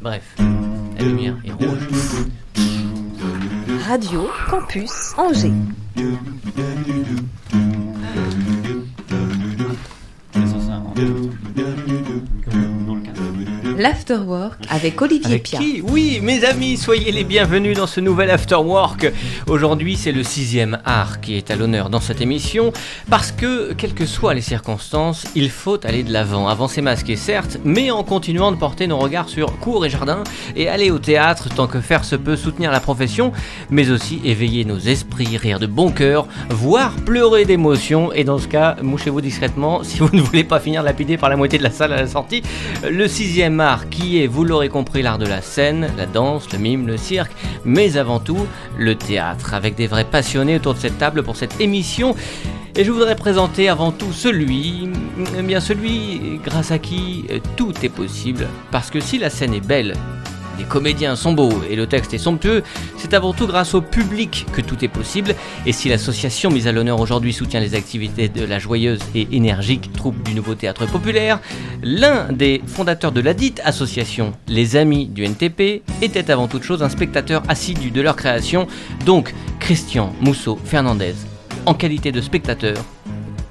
Bref, la lumière est rouge. Radio Campus Angers. L'Afterwork avec Olivier Avec Pia. qui Oui, mes amis, soyez les bienvenus dans ce nouvel After Work. Aujourd'hui, c'est le sixième art qui est à l'honneur dans cette émission, parce que, quelles que soient les circonstances, il faut aller de l'avant, avancer masqué certes, mais en continuant de porter nos regards sur cours et jardins, et aller au théâtre tant que faire se peut soutenir la profession, mais aussi éveiller nos esprits, rire de bon cœur, voire pleurer d'émotion, et dans ce cas, mouchez-vous discrètement si vous ne voulez pas finir lapidé par la moitié de la salle à la sortie. Le sixième art qui est, vous l'aurez compris, l'art de la scène, la danse, le mime, le cirque, mais avant tout le théâtre, avec des vrais passionnés autour de cette table pour cette émission. Et je voudrais présenter avant tout celui, eh bien celui grâce à qui euh, tout est possible. Parce que si la scène est belle, les comédiens sont beaux et le texte est somptueux, c'est avant tout grâce au public que tout est possible. Et si l'association mise à l'honneur aujourd'hui soutient les activités de la joyeuse et énergique troupe du nouveau théâtre populaire, l'un des fondateurs de la dite association, les Amis du NTP, était avant toute chose un spectateur assidu de leur création, donc Christian Mousseau Fernandez, en qualité de spectateur.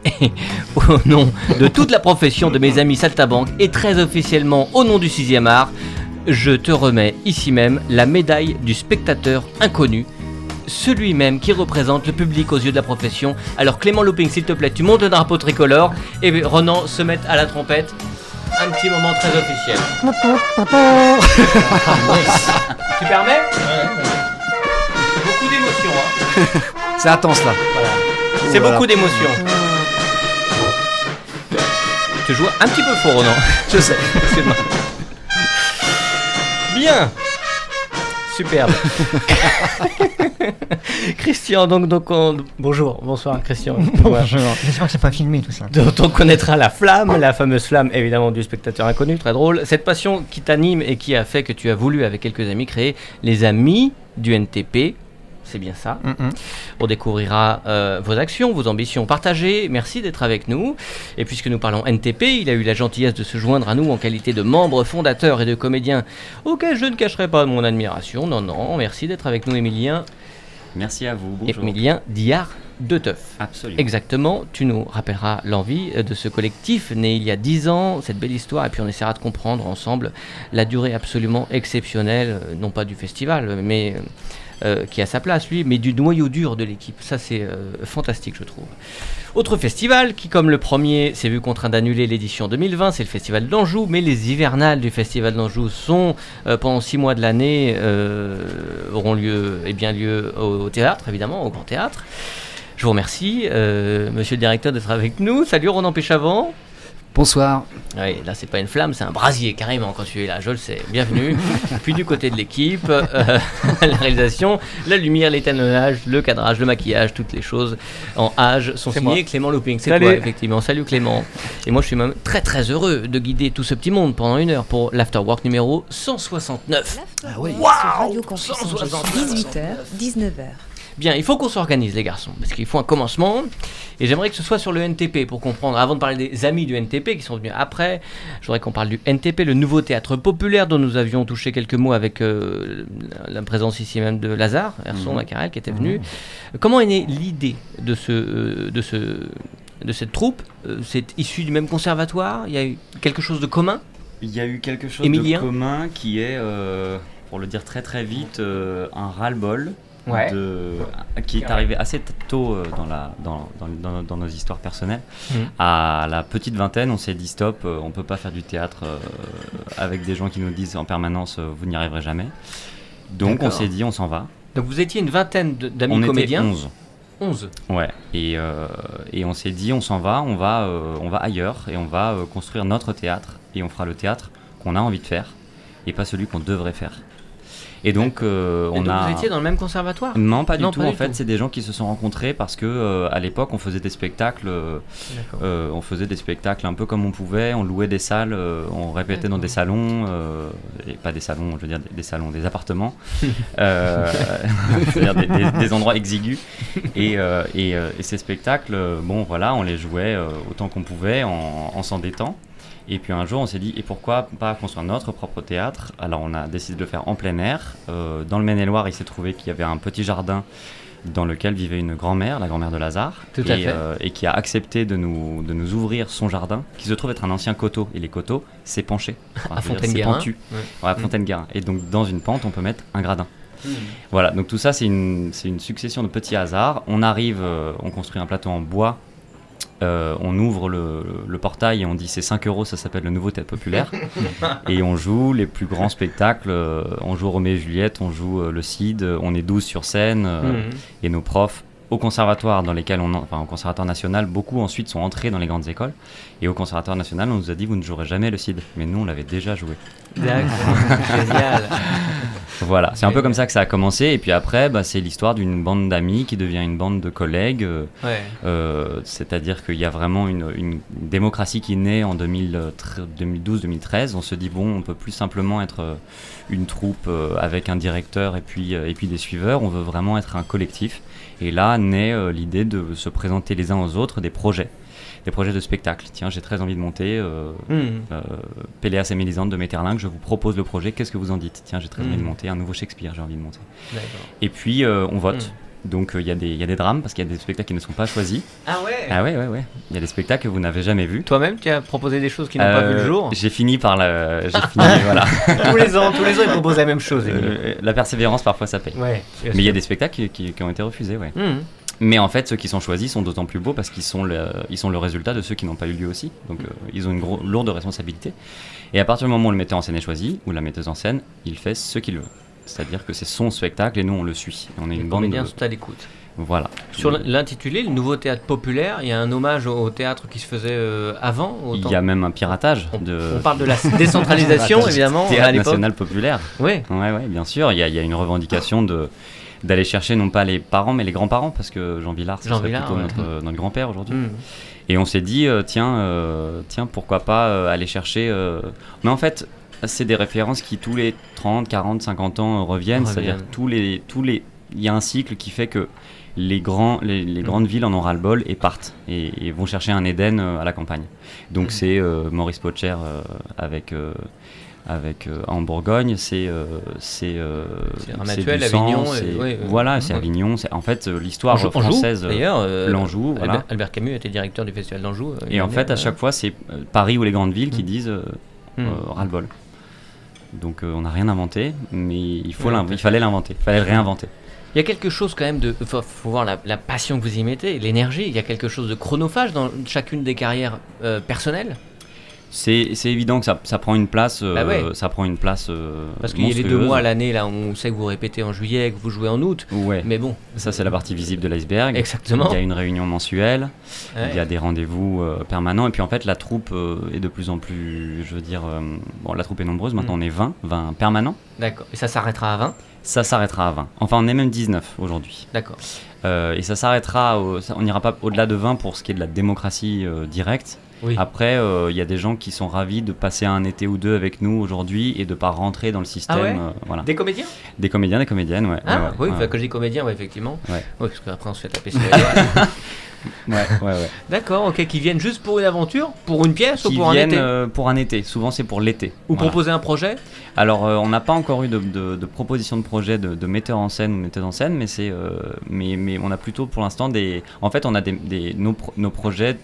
Au nom de toute la profession de mes amis Saltabanque et très officiellement au nom du 6e art, je te remets ici même la médaille du spectateur inconnu, celui même qui représente le public aux yeux de la profession. Alors Clément Looping, s'il te plaît, tu montes le drapeau tricolore et Renan se met à la trompette. Un petit moment très officiel. tu permets? C'est beaucoup d'émotions. Hein. C'est intense là. Voilà. C'est Voilà. beaucoup d'émotions. Tu joues un petit peu fort, Ronan. Je sais. Excuse-moi. Bien. Superbe. Christian, donc, donc on- bonjour, bonsoir Christian. Voilà. J'espère que c'est pas filmé tout ça. Dont on connaîtra la flamme, la fameuse flamme évidemment du spectateur inconnu, très drôle. Cette passion qui t'anime et qui a fait que tu as voulu avec quelques amis créer les amis du NTP. C'est bien ça. Mm, On découvrira euh, vos actions, vos ambitions partagées. Merci d'être avec nous. Et puisque nous parlons NTP, il a eu la gentillesse de se joindre à nous en qualité de membre fondateur et de comédien, auquel je ne cacherai pas mon admiration. Non, non, merci d'être avec nous, Emilien. Merci à vous. Bonjour. Emilien Diard de Teuf. Absolument. Exactement, tu nous rappelleras l'envie euh, de ce collectif né il y a 10 ans, cette belle histoire, et puis on essaiera de comprendre ensemble la durée absolument exceptionnelle, euh, non pas du festival, mais euh, qui a sa place lui, mais du noyau dur de l'équipe. Ça c'est euh, fantastique je trouve. Autre festival qui, comme le premier, s'est vu contraint d'annuler l'édition 2020, c'est le Festival d'Anjou, mais les hivernales du Festival d'Anjou sont, euh, pendant six mois de l'année, auront lieu, et bien lieu au, théâtre, évidemment, au Grand Théâtre. Je vous remercie, monsieur le directeur, d'être avec nous. Salut Ronan Péchavant. Bonsoir. Oui, là, c'est pas une flamme, c'est un brasier carrément quand tu es là, je le sais. Bienvenue. Puis du côté de l'équipe, euh, la réalisation, la lumière, l'étalonnage, le cadrage, le maquillage, toutes les choses en âge sont C'est signées moi. Clément Looping. C'est toi, effectivement. Salut Clément. Et moi, je suis même très très heureux de guider tout ce petit monde pendant une heure pour l'Afterwork numéro 169. Ah oui. Sur Radio Campus Angers, 169. 18h, 19h. Bien, il faut qu'on s'organise les garçons, parce qu'il faut un commencement. Et j'aimerais que ce soit sur le NTP pour comprendre. Avant de parler des amis du NTP qui sont venus après, je voudrais qu'on parle du NTP, le nouveau théâtre populaire dont nous avions touché quelques mots avec euh, la présence ici même de Lazare, Herson, Mhm. Macarel, qui était venu. Comment est née l'idée de, ce, euh, de, ce, de cette troupe? Euh, C'est issu du même conservatoire? Il y a eu quelque chose de commun? Il y a eu quelque chose Émilien? de commun qui est, euh, pour le dire très très vite, un ras-le-bol. Ouais. de- qui est arrivé assez tôt euh, dans, la, dans, dans, dans- dans nos histoires personnelles. Mhm. À la petite vingtaine, on s'est dit stop, euh, on peut pas faire du théâtre euh, avec des gens qui nous disent en permanence vous n'y arriverez jamais. Donc on s'est dit on s'en va. Donc vous étiez une vingtaine d'amis on était comédiens 11. 11. Ouais, et, euh, et on s'est dit, on s'en va, on va, euh, on va ailleurs et on va euh, construire notre théâtre et on fera le théâtre qu'on a envie de faire et pas celui qu'on devrait faire. Et donc, euh, Et on donc, a. Vous étiez dans le même conservatoire? Non, pas du Non, tout. pas en du fait, c'est des gens qui se sont rencontrés parce que euh, à l'époque, on faisait des spectacles. euh, on faisait des spectacles un peu comme on pouvait. On louait des salles, on répétait dans des salons, et pas des salons, je veux dire des, des salons, des appartements, c'est-à-dire des, des- des endroits exigus. Et, et, et ces spectacles, bon, voilà, on les jouait autant qu'on pouvait en, en s'endettant. Et puis un jour, on s'est dit, et pourquoi pas construire notre propre théâtre? Alors on a décidé de le faire en plein air. Euh, dans le Maine-et-Loire, il s'est trouvé qu'il y avait un petit jardin dans lequel vivait une grand-mère, la grand-mère de Lazare, Tout à et, fait. euh, et qui a accepté de nous, de nous ouvrir son jardin, qui se trouve être un ancien coteau. Et les coteaux, c'est penché. À pentu. Ouais. Ouais, à Fontaine-Guérin. Et donc dans une pente, on peut mettre un gradin. Voilà, donc tout ça, c'est une, une succession de petits hasards. On arrive, euh, on construit un plateau en bois, euh, on ouvre le, le portail et on dit c'est 5 euros, ça s'appelle le nouveau théâtre populaire. et on joue les plus grands spectacles. euh, on joue Roméo et Juliette, on joue euh, le Cid, on est 12 sur scène. euh, Mhm. Et nos profs au conservatoire dans lesquels on en- enfin au conservatoire national beaucoup ensuite sont entrés dans les grandes écoles et au conservatoire national on nous a dit vous ne jouerez jamais le Cid mais nous on l'avait déjà joué D'accord. Génial. Voilà, c'est un peu comme ça que ça a commencé. Et puis après, bah, c'est l'histoire d'une bande d'amis qui devient une bande de collègues. euh, Ouais. euh, C'est-à-dire qu'il y a vraiment une, une démocratie qui naît en 2012-2013. On se dit, bon, on peut plus simplement être euh, une troupe avec un directeur et puis, et puis des suiveurs. On veut vraiment être un collectif. Et là naît l'idée de se présenter les uns aux autres des projets. Des projets de spectacle. Tiens, j'ai très envie de monter euh, Péléas et Mélisande de Metterlinck, je vous propose le projet, qu'est-ce que vous en dites? Tiens, j'ai très envie de Mm. monter un nouveau Shakespeare, j'ai envie de monter. Et puis, euh, on vote. Mm. Donc, euh, il y, a des- il y a des drames, parce qu'il y a des spectacles qui ne sont pas choisis. Ah ouais? Ah ouais, ouais, ouais. Il y a des spectacles que vous n'avez jamais vus. Toi-même, tu as proposé des choses qui n'ont pas vu le jour? J'ai fini par la... J'ai fini, voilà. Tous les ans, tous les ans, ils proposent la même chose. Euh, la persévérance, parfois, ça paye. Ouais. Mais il y a des spectacles qui, qui- qui ont été refusés, ouais. Mhm. Mais en fait, ceux qui sont choisis sont d'autant plus beaux parce qu'ils sont, le, ils sont le résultat de ceux qui n'ont pas eu lieu aussi. Donc, euh, ils ont une lourde responsabilité. Et à partir du moment où le metteur en scène est choisi, ou la metteuse en scène, il fait ce qu'il veut. C'est-à-dire que c'est son spectacle et nous, on le suit. On est Les une bande de... sont à l'écoute. Voilà. Sur l'intitulé, le nouveau théâtre populaire, il y a un hommage au au théâtre qui se faisait euh, avant. Il y a même un piratage de on parle de la décentralisation, évidemment, théâtre national populaire. Oui. Ouais, ouais, bien sûr. Il y a, il y a une revendication de d'aller chercher non pas les parents mais les grands-parents parce que Jean Villard c'est plutôt ouais. notre, notre grand-père aujourd'hui. Mhm. Et on s'est dit, euh, tiens, euh, tiens, pourquoi pas euh, aller chercher. Mais en fait, c'est des références qui tous les 30, 40, 50 ans reviennent. C'est-à-dire tous les, tous les, il y a un cycle qui fait que les grands, les, les Mm. grandes villes en ont ras le bol et partent et, et vont chercher un Éden à la campagne. Donc Mm. c'est Maurice Potcher euh, avec. Avec euh, en Bourgogne, c'est euh, c'est euh, sang, Avignon, et- ouais, voilà, c'est. Avignon. C'est en fait euh, l'histoire française. euh, D'ailleurs, l'Anjou, voilà. Albert, Albert Camus était directeur du festival d'Anjou. Et en fait, à chaque fois, c'est Paris ou les grandes villes qui Mm. disent euh, Mm. euh, ras-le-bol. Donc on n'a rien inventé, mais il, faut Ouais, il fallait l'inventer, il fallait le réinventer. Il y a quelque chose quand même de. Il faut, faut voir la, la passion que vous y mettez, l'énergie. Il y a quelque chose de chronophage dans chacune des carrières personnelles? C'est évident que ça, ça prend une place, euh, Bah ouais. ça prend une place euh, Parce qu'il y a les deux mois à l'année, là, on sait que vous répétez en juillet, que vous jouez en août. Ouais, Mais bon, ça c'est la partie visible de l'iceberg. exactement. Il y a une réunion mensuelle, Ouais. il y a des rendez-vous euh, permanents, et puis en fait la troupe euh, est de plus en plus, je veux dire, euh, bon la troupe est nombreuse, maintenant Mm. on est 20, 20 permanents, D'accord. Et ça s'arrêtera à 20 ça s'arrêtera à 20. Enfin on est même 19 aujourd'hui. D'accord. Euh, et ça s'arrêtera, on n'ira pas au-delà de 20 pour ce qui est de la démocratie euh, directe. Oui. Après, euh, il y a des gens qui sont ravis de passer un été ou deux avec nous aujourd'hui et de pas rentrer dans le système. Ah ouais euh, voilà. Des comédiens Des comédiens, des comédiennes, ouais. Ah ouais, ouais, oui, enfin, quand je dis comédien, ouais, effectivement. Ouais. Oui, parce qu'après on se fait taper sur les doigts. Ouais, ouais, ouais. D'accord, ok, qui viennent juste pour une aventure, pour une pièce ou pour un été euh, pour un été. Souvent, c'est pour l'été. Ou Voilà. proposer un projet Alors, euh, on n'a pas encore eu de, de, de proposition de projet de, de metteur en scène ou metteur en scène, mais c'est, euh, mais, mais on a plutôt pour l'instant des. En fait, on a des, des nos, pro- nos projets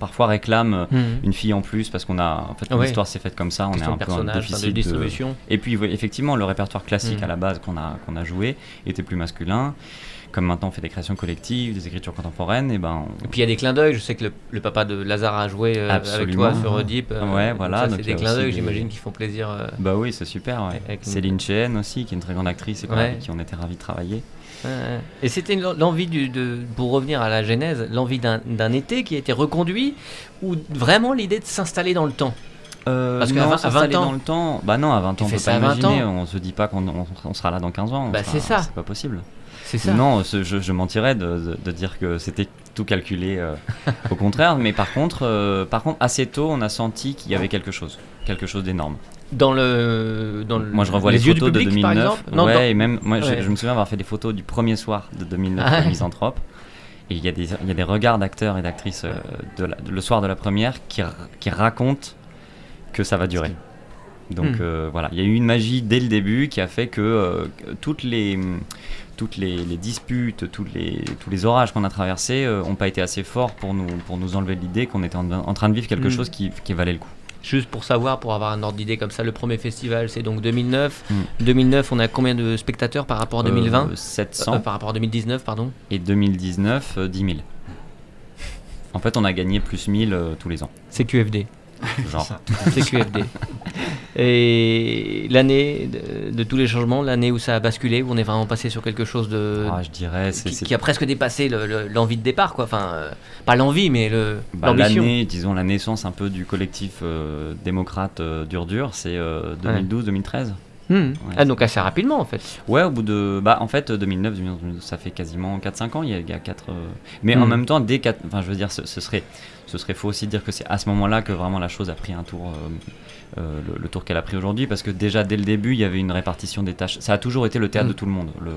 parfois réclament euh, une fille en plus parce qu'on a en fait Ouais. l'histoire s'est faite comme ça on est un peu en déficit de de- distribution. et puis effectivement le répertoire classique Mm. à la base qu'on a qu'on a joué était plus masculin comme maintenant on fait des créations collectives des écritures contemporaines et ben on- Et puis il y a des clins d'œil, je sais que le, le papa de Lazare a joué euh, avec toi sur Oedipe. euh, Ouais, voilà, C'est des clins d'œil, j'imagine, qui font plaisir. euh, bah oui c'est super ouais. Avec une- Céline Chien aussi qui est une très grande actrice et qui on était ravis de travailler. Et c'était l'envie de, pour revenir à la genèse, l'envie d'un d'un été qui a été reconduit ou vraiment l'idée de s'installer dans le temps? Euh, Parce qu'à non, vingt- à s'installer 20 ans- dans le temps, bah non, à 20 Tu ans, on peut pas 20 imaginer. ans. On se dit pas qu'on on- on sera là dans 15 ans. Bah, c'est ça. C'est pas possible. C'est ça. Non, je, je mentirais de, de- de dire que c'était tout calculé. euh, au contraire, mais par contre, euh, par contre, assez tôt, on a senti qu'il y avait quelque chose, quelque chose d'énorme. Dans le, dans le- Moi, je revois les, yeux du photos de public, par 2009. exemple Non, ouais, dans- et même, moi, je- Ouais. je, me souviens avoir fait des photos du premier soir de 2009 Ah ouais. Misanthrope. Et il y, a des- il y a des regards d'acteurs et d'actrices euh, de la- de- le soir de la première qui, ra- qui racontent que ça va durer. Donc Hmm. euh, voilà, il y a eu une magie dès le début qui a fait que euh, que toutes les toutes les, les disputes, tous les, tous les orages qu'on a traversés n'ont pas été assez forts pour nous, pour nous enlever l'idée qu'on était en, en train de vivre quelque Hmm. chose qui, qui valait le coup. Juste pour savoir, pour avoir un ordre d'idée comme ça, le premier festival c'est donc 2009. Mm. 2009, on a combien de spectateurs par rapport à 2020 Euh, 700 Euh, Par rapport à 2019, pardon. et 2019, euh, 10 000. En fait, on a gagné plus 1000 euh, tous les ans. C'est QFD. Genre. C'est QFD. Et l'année de, de tous les changements, l'année où ça a basculé, où on est vraiment passé sur quelque chose de. Ah, je dirais, qui, a presque dépassé le- le- l'envie de départ, quoi. Enfin, euh, pas l'envie, mais le bah, l'ambition. l'année, disons la naissance un peu du collectif euh, démocrate euh, dur dur, c'est 2012-2013. Hmm. Ah, donc assez rapidement, en fait. Ouais, au bout de. Bah, en fait, 2009, 2012, ça fait quasiment 4-5 ans. Il y a, il y a 4. Mais en Hmm. même temps, dès 4. Enfin, je veux dire, ce, ce serait, ce serait faux aussi de dire que c'est à ce moment-là que vraiment la chose a pris un tour. euh, euh, le, le tour qu'elle a pris aujourd'hui, parce que déjà dès le début, il y avait une répartition des tâches. Ça a toujours été le théâtre Hmm. de tout le monde. Le,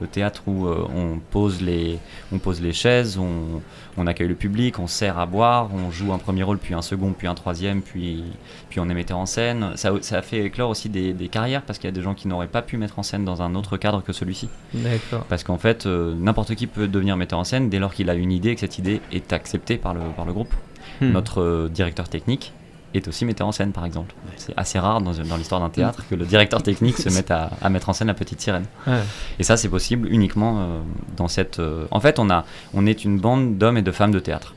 le théâtre où euh, on, pose les, on pose les chaises, on, on accueille le public, on sert à boire, on joue un premier rôle, puis un second, puis un troisième, puis, puis on est metteur en scène. Ça, ça a fait éclore aussi des, des carrières parce qu'il y a des gens qui n'auraient pas pu mettre en scène dans un autre cadre que celui-ci. D'accord. Parce qu'en fait, euh, n'importe qui peut devenir metteur en scène dès lors qu'il a une idée et que cette idée est acceptée par le, par le groupe. Hmm. Notre euh, directeur technique est aussi metteur en scène, par exemple. C'est assez rare dans, dans l'histoire d'un théâtre que le directeur technique se mette à, à mettre en scène la petite sirène. Ouais. Et ça, c'est possible uniquement euh, dans cette. euh, En fait, on, a, on est une bande d'hommes et de femmes de théâtre,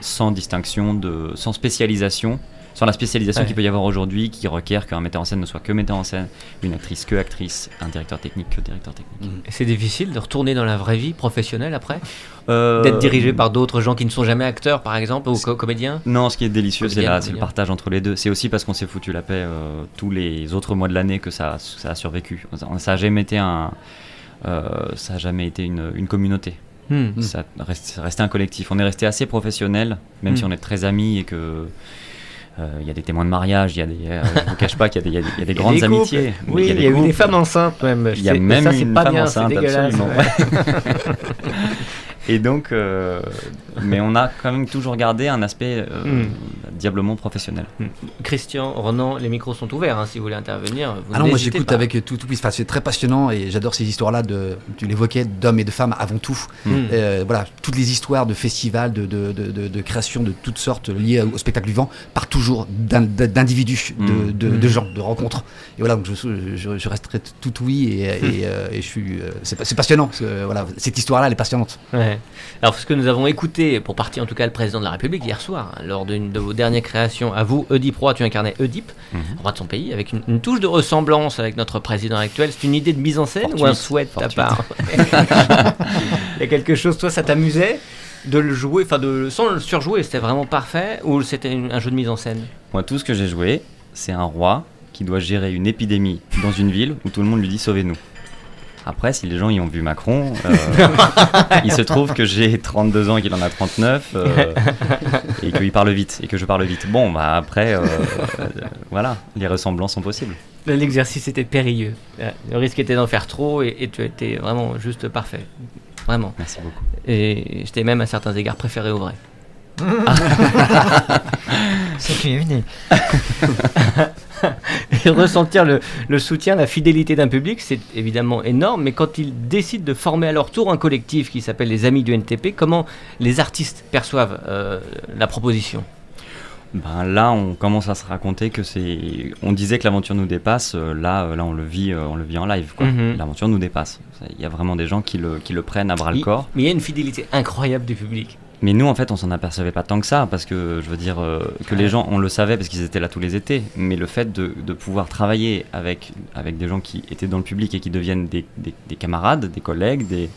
sans distinction, de, sans spécialisation, sans la spécialisation Ouais. qu'il peut y avoir aujourd'hui, qui requiert qu'un metteur en scène ne soit que metteur en scène, une actrice que actrice, un directeur technique que directeur technique. Et C'est difficile de retourner dans la vraie vie professionnelle après Euh, D'être dirigé par d'autres gens qui ne sont jamais acteurs, par exemple, ou co- comédiens Non, ce qui est délicieux, c'est le partage entre les deux. C'est aussi parce qu'on s'est foutu la paix euh, tous les autres mois de l'année que ça, ça a survécu. Ça a jamais été un, euh, ça a jamais été une, une communauté. Hmm. Ça reste, c'est resté un collectif. On est resté assez professionnel, même Mm. si on est très amis et que il y a des témoins de mariage, il y a des, euh, je vous cache pas qu'il y a des, y a des- grandes des amitiés. Oui, il y a, eu des femmes enceintes même. Il y a même ça, une pas femme bien, enceinte, absolument. ouais. Et donc, euh, mais on a quand même toujours gardé un aspect euh, Mm. diablement professionnel. Christian, Ronan, les micros sont ouverts hein, si vous voulez intervenir. Vous Ah non, moi j'écoute avec tout, tout enfin, c'est très passionnant et j'adore ces histoires-là de, tu l'évoquais, d'hommes et de femmes avant tout. Hmm. Euh, voilà, toutes les histoires de festivals, de, de, de, de, de créations de toutes sortes liées au spectacle vivant partent toujours d'in- d'individus, de, Mm. de, Mm. de gens, de rencontres. Et voilà, donc je, je, je resterai tout oui et, et, euh, et je suis, euh, c'est pas- c'est passionnant. parce que, voilà, cette histoire-là, elle est passionnante. Ouais. Alors, ce que nous avons écouté, pour partie en tout cas, le président de la République hier soir, hein, lors d'une de vos dernières créations, à vous, Oedipe Roy, tu incarnais Oedipe, Mhm. roi de son pays, avec une, une touche de ressemblance avec notre président actuel. C'est une idée de mise en scène ou un souhait de ta part Il y a quelque chose, toi, ça t'amusait de le jouer, enfin, de, sans le surjouer, c'était vraiment parfait, ou c'était un jeu de mise en scène? Moi, tout ce que j'ai joué, c'est un roi qui doit gérer une épidémie dans une ville où tout le monde lui dit sauvez-nous. Après, si les gens y ont vu Macron, euh, il se trouve que j'ai 32 ans et qu'il en a 39 euh, et qu'il parle vite et que je parle vite. Bon, bah après, euh, euh, voilà, les ressemblances sont possibles. L'exercice était périlleux. Le risque était d'en faire trop et, et tu étais vraiment juste parfait. Vraiment. Merci beaucoup. Et j'étais même à certains égards préféré au vrai. C'est QFD. Et ressentir le, le soutien, la fidélité d'un public, c'est évidemment énorme, mais quand ils décident de former à leur tour un collectif qui s'appelle les Amis du NTP, comment les artistes perçoivent euh, la proposition? Ben là, on commence à se raconter que c'est. On disait que l'aventure nous dépasse. euh, Là, euh, là, on le vit, on le vit en live. Mhm. L'aventure nous dépasse. Il y a vraiment des gens qui le, qui le prennent à bras le corps. Mais il y a une fidélité incroyable du public. Mais nous, en fait, on s'en apercevait pas tant que ça, parce que je veux dire euh, que les gens, on le savait parce qu'ils étaient là tous les étés. Mais le fait de, de pouvoir travailler avec, avec des gens qui étaient dans le public et qui deviennent des, des- des camarades, des collègues, des,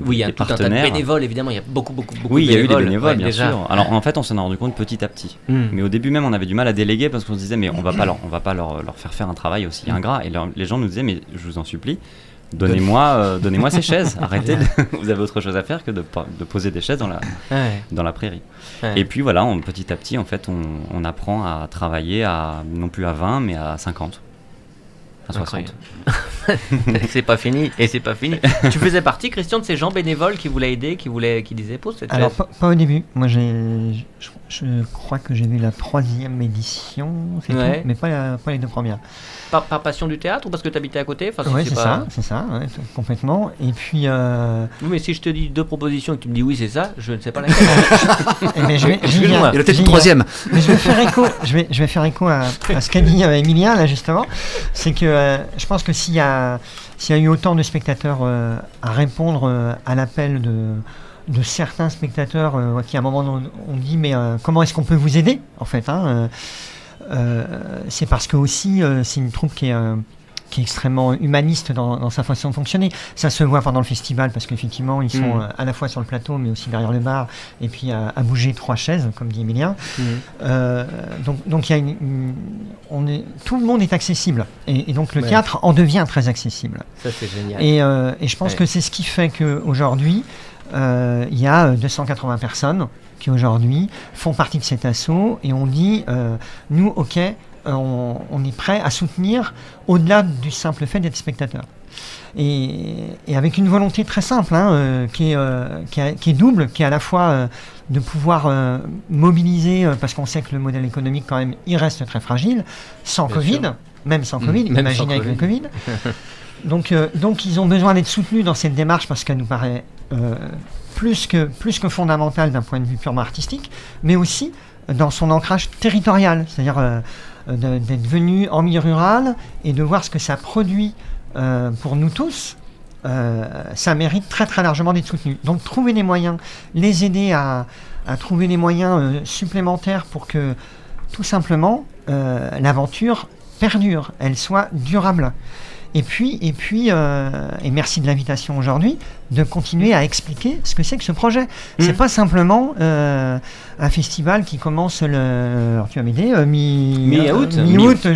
Oui, il y a des tout un tas de bénévoles, évidemment. Il y a beaucoup, beaucoup, beaucoup Oui, de il y a eu des bénévoles. bénévoles, ouais, bien déjà. sûr. Alors en fait, on s'en est rendu compte petit à petit. Hmm. Mais au début même, on avait du mal à déléguer parce qu'on se disait, mais on va pas leur, on va pas leur, leur faire faire un travail aussi ingrat. Et leur- les gens nous disaient, mais je vous en supplie, donnez-moi, euh, donnez-moi ces chaises. Arrêtez, de- vous avez autre chose à faire que de, po- de poser des chaises dans la, Ouais, dans la prairie. ouais. Et puis voilà, on- petit à petit, en fait, on, on apprend à travailler à non plus à 20, mais à 50, à 60. Incroyable. c'est pas fini et c'est pas fini. tu faisais partie, Christian, de ces gens bénévoles qui voulaient aider, qui voulaient, qui disaient pose cette Alors, pas, pas au début. Moi, j'ai, je, je crois que j'ai vu la troisième édition, c'est Ouais. tout, mais pas, la- pas les deux premières. Par, par passion du théâtre ou parce que tu habitais à côté? Enfin, si ouais, c'est c'est pas- ça, c'est ça, ouais, complètement. Et puis, euh, Oui, mais si je te dis deux propositions et que tu me dis oui, c'est ça, je ne sais pas laquelle. eh ben, je vais, j'y Excuse-moi. viens, Il y a peut-être une troisième. Mais je vais faire écho, je vais, je vais faire écho à, à ce qu'a dit Emilien là justement. C'est que euh, je pense que s'il y a, eu autant de spectateurs euh, à répondre euh, à l'appel de, certains spectateurs qui à un moment ont, dit mais comment est-ce qu'on peut vous aider en fait hein, C'est parce que aussi c'est une troupe qui est qui est extrêmement humaniste dans, dans sa façon de fonctionner. Ça se voit pendant le festival parce qu'effectivement ils sont Mm. euh, à la fois sur le plateau mais aussi derrière le bar et puis à, à bouger trois chaises comme dit Emilien. Mhm. Euh, donc, donc y a une, une- on est, tout le monde est accessible et, et donc le Ouais. théâtre en devient très accessible. Ça, c'est génial. Et, euh, et je pense Ouais. que c'est ce qui fait qu'aujourd'hui, euh, il y a euh, 280 personnes qui aujourd'hui font partie de cet assaut et on dit, nous, ok, on, on est prêt à soutenir au-delà du simple fait d'être spectateur. Et, et avec une volonté très simple, hein, euh, qui, est, euh, qui, a- qui est double, qui est à la fois euh, de pouvoir euh, mobiliser, euh, parce qu'on sait que le modèle économique quand même, il reste très fragile, sans Bien Covid, sûr. même sans Covid, même imaginez sans avec le Covid. donc, euh, donc ils ont besoin d'être soutenus dans cette démarche parce qu'elle nous paraît euh, plus, que, plus que fondamentale d'un point de vue purement artistique, mais aussi dans son ancrage territorial, c'est-à-dire euh, euh, d'être venu en milieu rural et de voir ce que ça produit euh, pour nous tous. euh, ça mérite très largement d'être soutenu. Donc trouver les moyens, les aider à, trouver les moyens euh, supplémentaires pour que tout simplement euh, l'aventure perdure, elle soit durable. Et puis, et puis euh, et merci de l'invitation aujourd'hui, de continuer à expliquer ce que c'est que ce projet. C'est Mm. pas simplement euh, un festival qui commence le, alors tu vas m'aider, euh, mi, Mi-août. euh, mi-août ouais,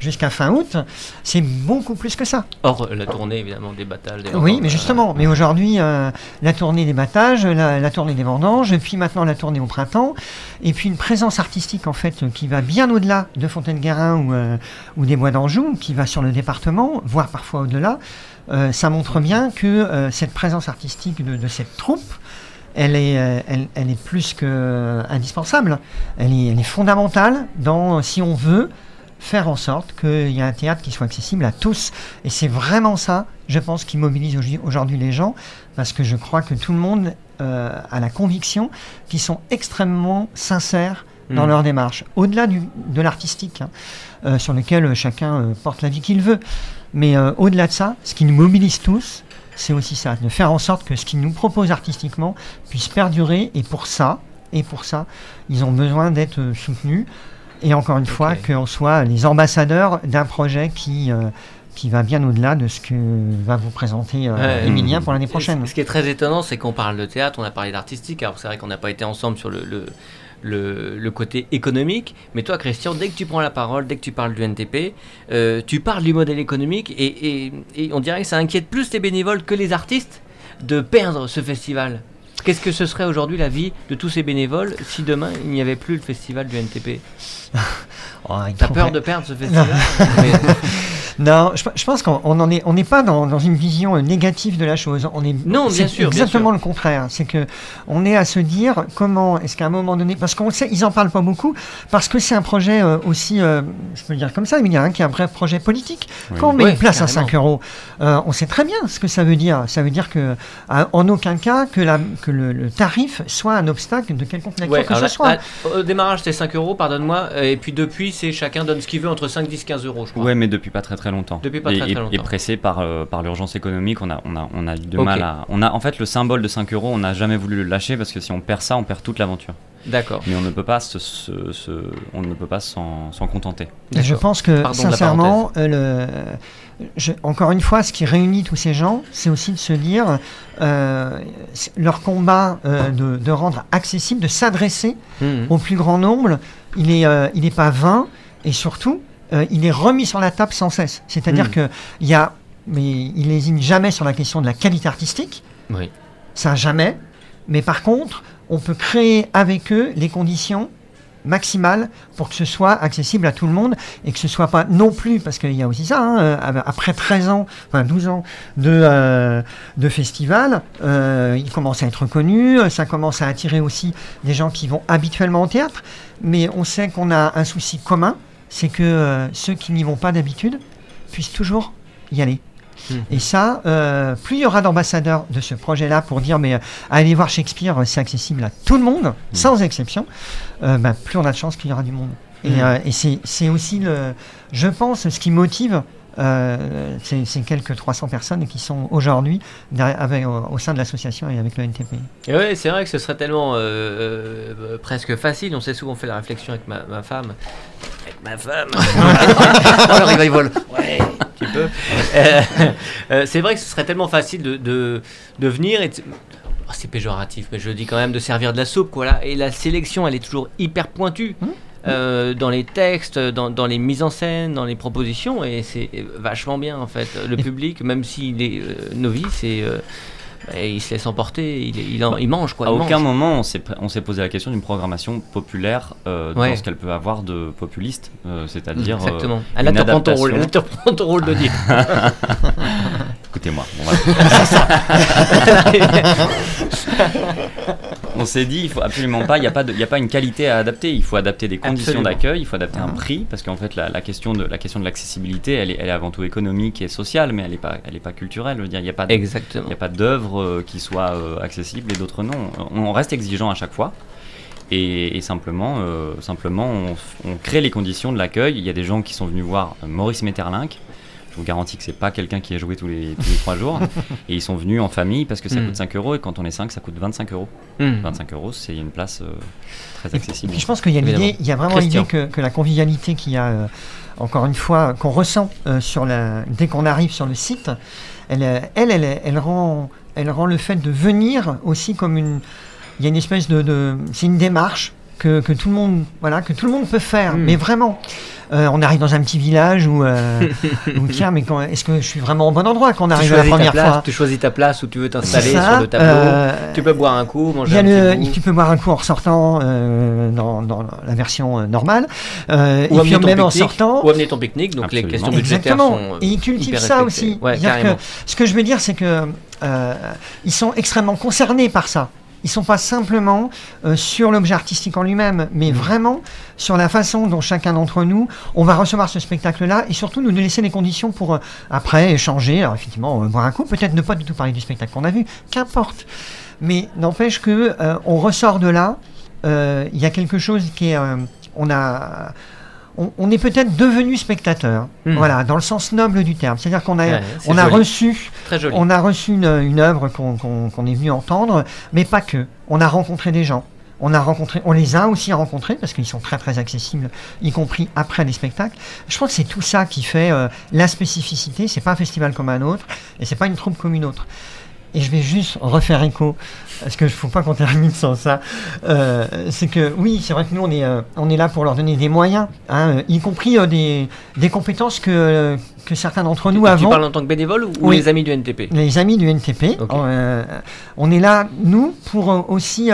jusqu'à fin août. C'est beaucoup plus que ça. Or, la tournée, évidemment, des battages. Des Oui, mais euh, justement, mais aujourd'hui, la tournée des battages, la, la tournée des vendanges, et puis maintenant la tournée au printemps, et puis une présence artistique en fait qui va bien au-delà de Fontaine-Guérin ou, ou des Bois d'Anjou, qui va sur le département, voire parfois au-delà. Euh, ça montre bien que euh, cette présence artistique de, de cette troupe, elle est, euh, elle, elle est plus que indispensable. Elle est, elle est fondamentale dans, si on veut, faire en sorte qu'il y ait un théâtre qui soit accessible à tous. Et c'est vraiment ça, je pense, qui mobilise aujourd- aujourd'hui les gens, parce que je crois que tout le monde euh, a la conviction qu'ils sont extrêmement sincères dans Mm. leur démarche, au-delà de l'artistique, hein, euh, sur lequel chacun euh, porte la vie qu'il veut. Mais euh, au-delà de ça, ce qui nous mobilise tous, c'est aussi ça, de faire en sorte que ce qu'ils nous proposent artistiquement puisse perdurer. Et pour ça, et pour ça, ils ont besoin d'être euh, soutenus. Et encore une fois, qu'on soit les ambassadeurs d'un projet qui, euh, qui va bien au-delà de ce que va vous présenter euh, Ouais. Emilien pour l'année prochaine. Ce ce qui est très étonnant, c'est qu'on parle de théâtre, on a parlé d'artistique, alors c'est vrai qu'on n'a pas été ensemble sur le, le, le- le côté économique, mais toi Christian, dès que tu prends la parole, dès que tu parles du NTP, euh, tu parles du modèle économique et, et- et on dirait que ça inquiète plus les bénévoles que les artistes de perdre ce festival. Qu'est-ce que ce serait aujourd'hui la vie de tous ces bénévoles si demain il n'y avait plus le festival du NTP Oh, T'as peur de perdre ce festival? Non, je, je pense qu'on on en est, on n'est pas dans, dans une vision négative de la chose. On est, Non, bien c'est sûr, bien exactement sûr. le contraire. C'est que on est à se dire comment est-ce qu'à un moment donné, parce qu'on le sait, ils en parlent pas beaucoup, parce que c'est un projet euh, aussi, euh, je peux le dire comme ça, Emilia, hein, qui est un vrai projet politique. Oui. Quand on met Ouais, une place à carrément. 5 euros, euh, on sait très bien ce que ça veut dire. Ça veut dire que, en aucun cas, que, la, que le, le tarif soit un obstacle de quelconque nature Ouais, que ce là- soit. là, au démarrage c'était 5 euros, pardonne-moi, et puis depuis c'est chacun donne ce qu'il veut entre 5, 10, 15 euros je crois. Ouais, mais depuis pas très très longtemps. Depuis pas et, très, très et- longtemps. Et pressé par, euh, par l'urgence économique, on a, on, a, on a Ok. mal à. On a, en fait, le symbole de 5 euros, on n'a jamais voulu le lâcher parce que si on perd ça, on perd toute l'aventure. D'accord. Mais on ne peut pas se, se- se- on ne peut pas s'en s'en contenter. Et je pense que, Pardon sincèrement, euh, le- je- encore une fois, ce qui réunit tous ces gens, c'est aussi de se dire euh, leur combat euh, de, de rendre accessible, de s'adresser Mhm. au plus grand nombre, il n'est euh, il est pas vain et surtout, euh, il est remis sur la table sans cesse. C'est-à-dire Mm. que il y a, mais il n'hésite jamais sur la question de la qualité artistique, Oui. ça jamais. Mais par contre, on peut créer avec eux les conditions maximales pour que ce soit accessible à tout le monde et que ce soit pas non plus, parce qu'il y a aussi ça, hein, euh, après 13 ans, enfin 12 ans de, euh, de festival, euh, il commence à être connu, ça commence à attirer aussi des gens qui vont habituellement au théâtre, mais on sait qu'on a un souci commun, c'est que euh, ceux qui n'y vont pas d'habitude puissent toujours y aller. Mhm. Et ça, euh, plus il y aura d'ambassadeurs de ce projet-là pour dire mais euh, allez voir Shakespeare, c'est accessible à tout le monde, sans exception, euh, bah, plus on a de chances qu'il y aura du monde. Et, Mhm. euh, et c'est c'est aussi, le, je pense, ce qui motive euh, ces, ces quelques 300 personnes qui sont aujourd'hui derrière- avec- au, au sein de l'association et avec le NTP. Et ouais, c'est vrai que ce serait tellement euh, euh, presque facile. On sait souvent, on fait la réflexion avec ma, ma femme. Ma femme. Oh, le revival. Ouais, un petit peu. Euh, euh, c'est vrai que ce serait tellement facile de, de, de venir et de- Oh, c'est péjoratif, mais je dis quand même de servir de la soupe, quoi. Là. Et la sélection, elle est toujours hyper pointue. Mmh. euh, dans les textes, dans, dans les mises en scène, dans les propositions, et c'est vachement bien en fait. Le public, même s'il est euh, novice, et, euh, bah, il se laisse emporter, il, il, en- il mange quoi. à aucun mange. moment on s'est on posé la question d'une programmation populaire euh, Ouais. dans ce qu'elle peut avoir de populiste, euh, c'est-à-dire. euh, Exactement. Ah, là, tu ton rôle. Là, tu reprends ton rôle de dire. Écoutez-moi. bon, voilà. On s'est dit, il faut absolument pas, il n'y a, pas de- il y a pas une qualité à adapter, il faut adapter des conditions d'accueil, il faut adapter un prix, parce qu'en fait la, la question de la question de l'accessibilité, elle est, elle est avant tout économique et sociale, mais elle n'est pas, elle est pas culturelle. Je veux dire, il n'y a pas, il a pas d'œuvre euh, qui soit euh, accessible et d'autres non. On, reste exigeant à chaque fois. Et, et simplement, euh, simplement on, crée les conditions de l'accueil. Il y a des gens qui sont venus voir Maurice Metterlinck. Je vous garantis que c'est pas quelqu'un qui a joué tous les, tous les trois jours. Et ils sont venus en famille parce que ça Mm. coûte 5 euros. Et quand on est 5, ça coûte 25 euros. Hmm. 25 euros, c'est une place euh, très Et accessible. puis je pense qu'il y a l'idée, il y a vraiment l'idée que, que la convivialité qu'il y a, euh, encore une fois, qu'on ressent euh, sur la, dès qu'on arrive sur le site, elle, elle, elle, elle rend, elle rend le fait de venir aussi comme une, il y a une espèce de, de- c'est une démarche que, que tout le monde, voilà, que tout le monde peut faire, Mm. mais vraiment. Euh, on arrive dans un petit village où, euh, où, tiens, mais quand- est-ce que je suis vraiment au bon endroit quand on arrive la première place, fois tu choisis ta place où tu veux t'installer sur le tableau. euh, Tu peux boire un coup, manger un le, petit bout. tu peux boire un coup en ressortant euh, dans, dans la version normale, euh, Ou et puis même en sortant. ou amener ton pique-nique, donc les questions budgétaires Exactement. sont. Et ils cultivent ça respectées. aussi. Ouais, que ce que je veux dire, c'est que euh, ils sont extrêmement concernés par ça. Ils sont pas simplement euh, sur l'objet artistique en lui-même, mais Mm. vraiment sur la façon dont chacun d'entre nous, on va recevoir ce spectacle-là, et surtout nous laisser les conditions pour euh, après échanger, alors effectivement euh, boire un coup, peut-être ne pas du tout parler du spectacle qu'on a vu, qu'importe. Mais n'empêche que euh, on ressort de là, euh, il y a quelque chose qui est, euh, on a, on, on est peut-être devenu spectateur, Mm. voilà, dans le sens noble du terme. C'est-à-dire qu'on a, Ouais, on a reçu Très joli. on a reçu une, une œuvre qu'on est venu entendre, mais pas que. On a rencontré des gens. On, a rencontré, on les a aussi rencontrés parce qu'ils sont très très accessibles, y compris après les spectacles. Je crois que c'est tout ça qui fait euh, la spécificité. C'est pas un festival comme un autre et c'est pas une troupe comme une autre. Et je vais juste refaire écho, parce que ne faut pas qu'on termine sans ça. Euh, c'est que oui, c'est vrai que nous on est, euh, on est là pour leur donner des moyens, hein, y compris euh, des, des compétences que, que certains d'entre nous tu avons parles en tant que bénévole ou Oui. les amis du NTP les amis du NTP. On est là, nous, pour aussi. il y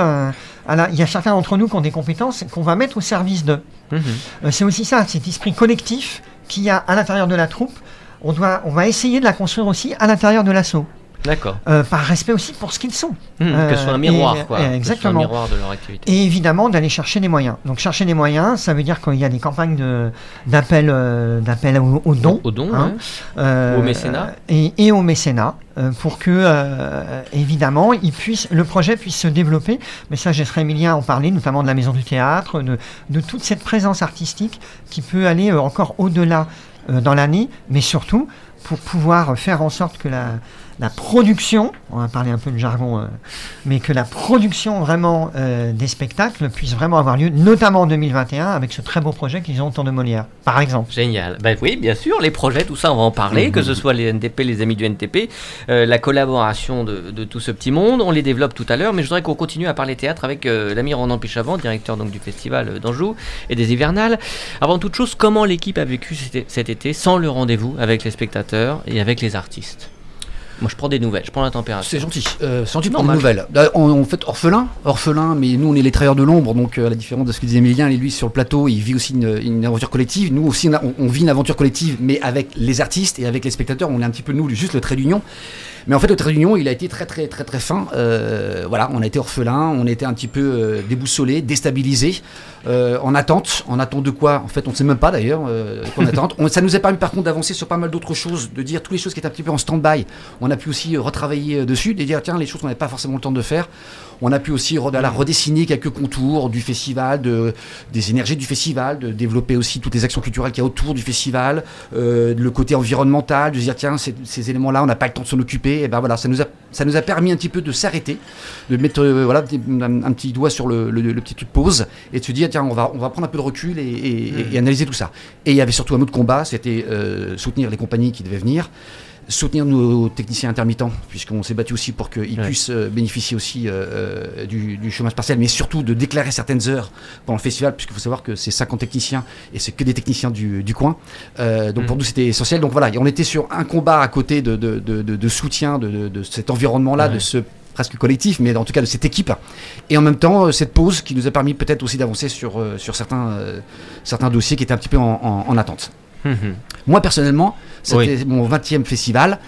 a certains d'entre nous qui ont des compétences qu'on va mettre au service d'eux. Mhm. C'est aussi ça, cet esprit collectif qu'il y a à l'intérieur de la troupe. On, doit, on va essayer de la construire aussi à l'intérieur de l'assaut, D'accord. euh, par respect aussi pour ce qu'ils sont. Mhm, Euh, que ce soit un miroir, et- quoi. et Que ce soit exactement. un miroir de leur activité. Et évidemment d'aller chercher des moyens. Donc chercher des moyens, ça veut dire qu'il y a des campagnes d'appel euh, d'appel au, au don. Au hein. ouais. Mécénat. et, et au mécénat euh, pour que euh, évidemment il puisse, le projet puisse se développer mais ça je laisserai Emilien en parler notamment de la maison du théâtre de, de toute cette présence artistique qui peut aller encore au-delà euh, dans l'année mais surtout pour pouvoir faire en sorte que la, la production, on va parler un peu de jargon, euh, mais que la production vraiment euh, des spectacles puisse vraiment avoir lieu, notamment en 2021, avec ce très beau projet qu'ils ont autour de Molière, par exemple. Génial. Ben oui, bien sûr, les projets, tout ça, on va en parler, que ce soit les NTP, les amis du NTP, euh, la collaboration de, de tout ce petit monde, on les développe tout à l'heure, mais je voudrais qu'on continue à parler théâtre avec l'ami Ronan Pichavant, directeur donc du festival d'Anjou et des Hivernales. Avant toute chose, comment l'équipe a vécu cet été sans le rendez-vous avec les spectateurs et avec les artistes? Moi, je prends des nouvelles, je prends la température. C'est gentil. Euh, c'est gentil pour Normal. une nouvelle. Euh, On, on fait orphelin, orphelin, mais nous on est les travailleurs de l'ombre, donc euh, à la différence de ce que disait Emilien, lui sur le plateau, il vit aussi une, une aventure collective. Nous aussi, on, a- on- on vit une aventure collective, mais avec les artistes et avec les spectateurs, on est un petit peu nous, juste le trait d'union. Mais en fait, le trait il a été très très très très fin. Euh, voilà, on a été orphelin, on été un petit peu euh, déboussolé, déstabilisé, euh, en attente. En attente de quoi? En fait, on ne sait même pas d'ailleurs euh, qu'on attente. Ça nous a permis par contre d'avancer sur pas mal d'autres choses, de dire toutes les choses qui étaient un petit peu en stand-by. On a pu aussi retravailler dessus, de dire tiens les choses qu'on n'avait pas forcément le temps de faire. On a pu aussi redessiner quelques contours du festival, de, des énergies du festival, de développer aussi toutes les actions culturelles qu'il y a autour du festival, euh, le côté environnemental, de se dire tiens ces, ces éléments-là on n'a pas le temps de s'en occuper. Et ben voilà, ça nous a ça nous a permis un petit peu de s'arrêter, de mettre euh, voilà un, un petit doigt sur le, le- le petit truc pause et de se dire tiens on va on va prendre un peu de recul et, et- et analyser tout ça. Et il y avait surtout un autre combat, c'était euh, soutenir les compagnies qui devaient venir soutenir nos techniciens intermittents, puisqu'on s'est battu aussi pour qu'ils Ouais. puissent euh, bénéficier aussi euh, euh, du, du chômage partiel, mais surtout de déclarer certaines heures pendant le festival, puisqu'il faut savoir que c'est 50 techniciens et c'est que des techniciens du, du coin. Euh, donc Mhm. pour nous c'était essentiel. Donc voilà, on était sur un combat à côté de, de, de, de- de soutien de, cet environnement-là, Ouais. de ce presque collectif, mais en tout cas de cette équipe. Et en même temps, cette pause qui nous a permis peut-être aussi d'avancer sur, sur certains, certains dossiers qui étaient un petit peu en- en- en attente. Hum. Moi, personnellement, c'était mon 20e festival.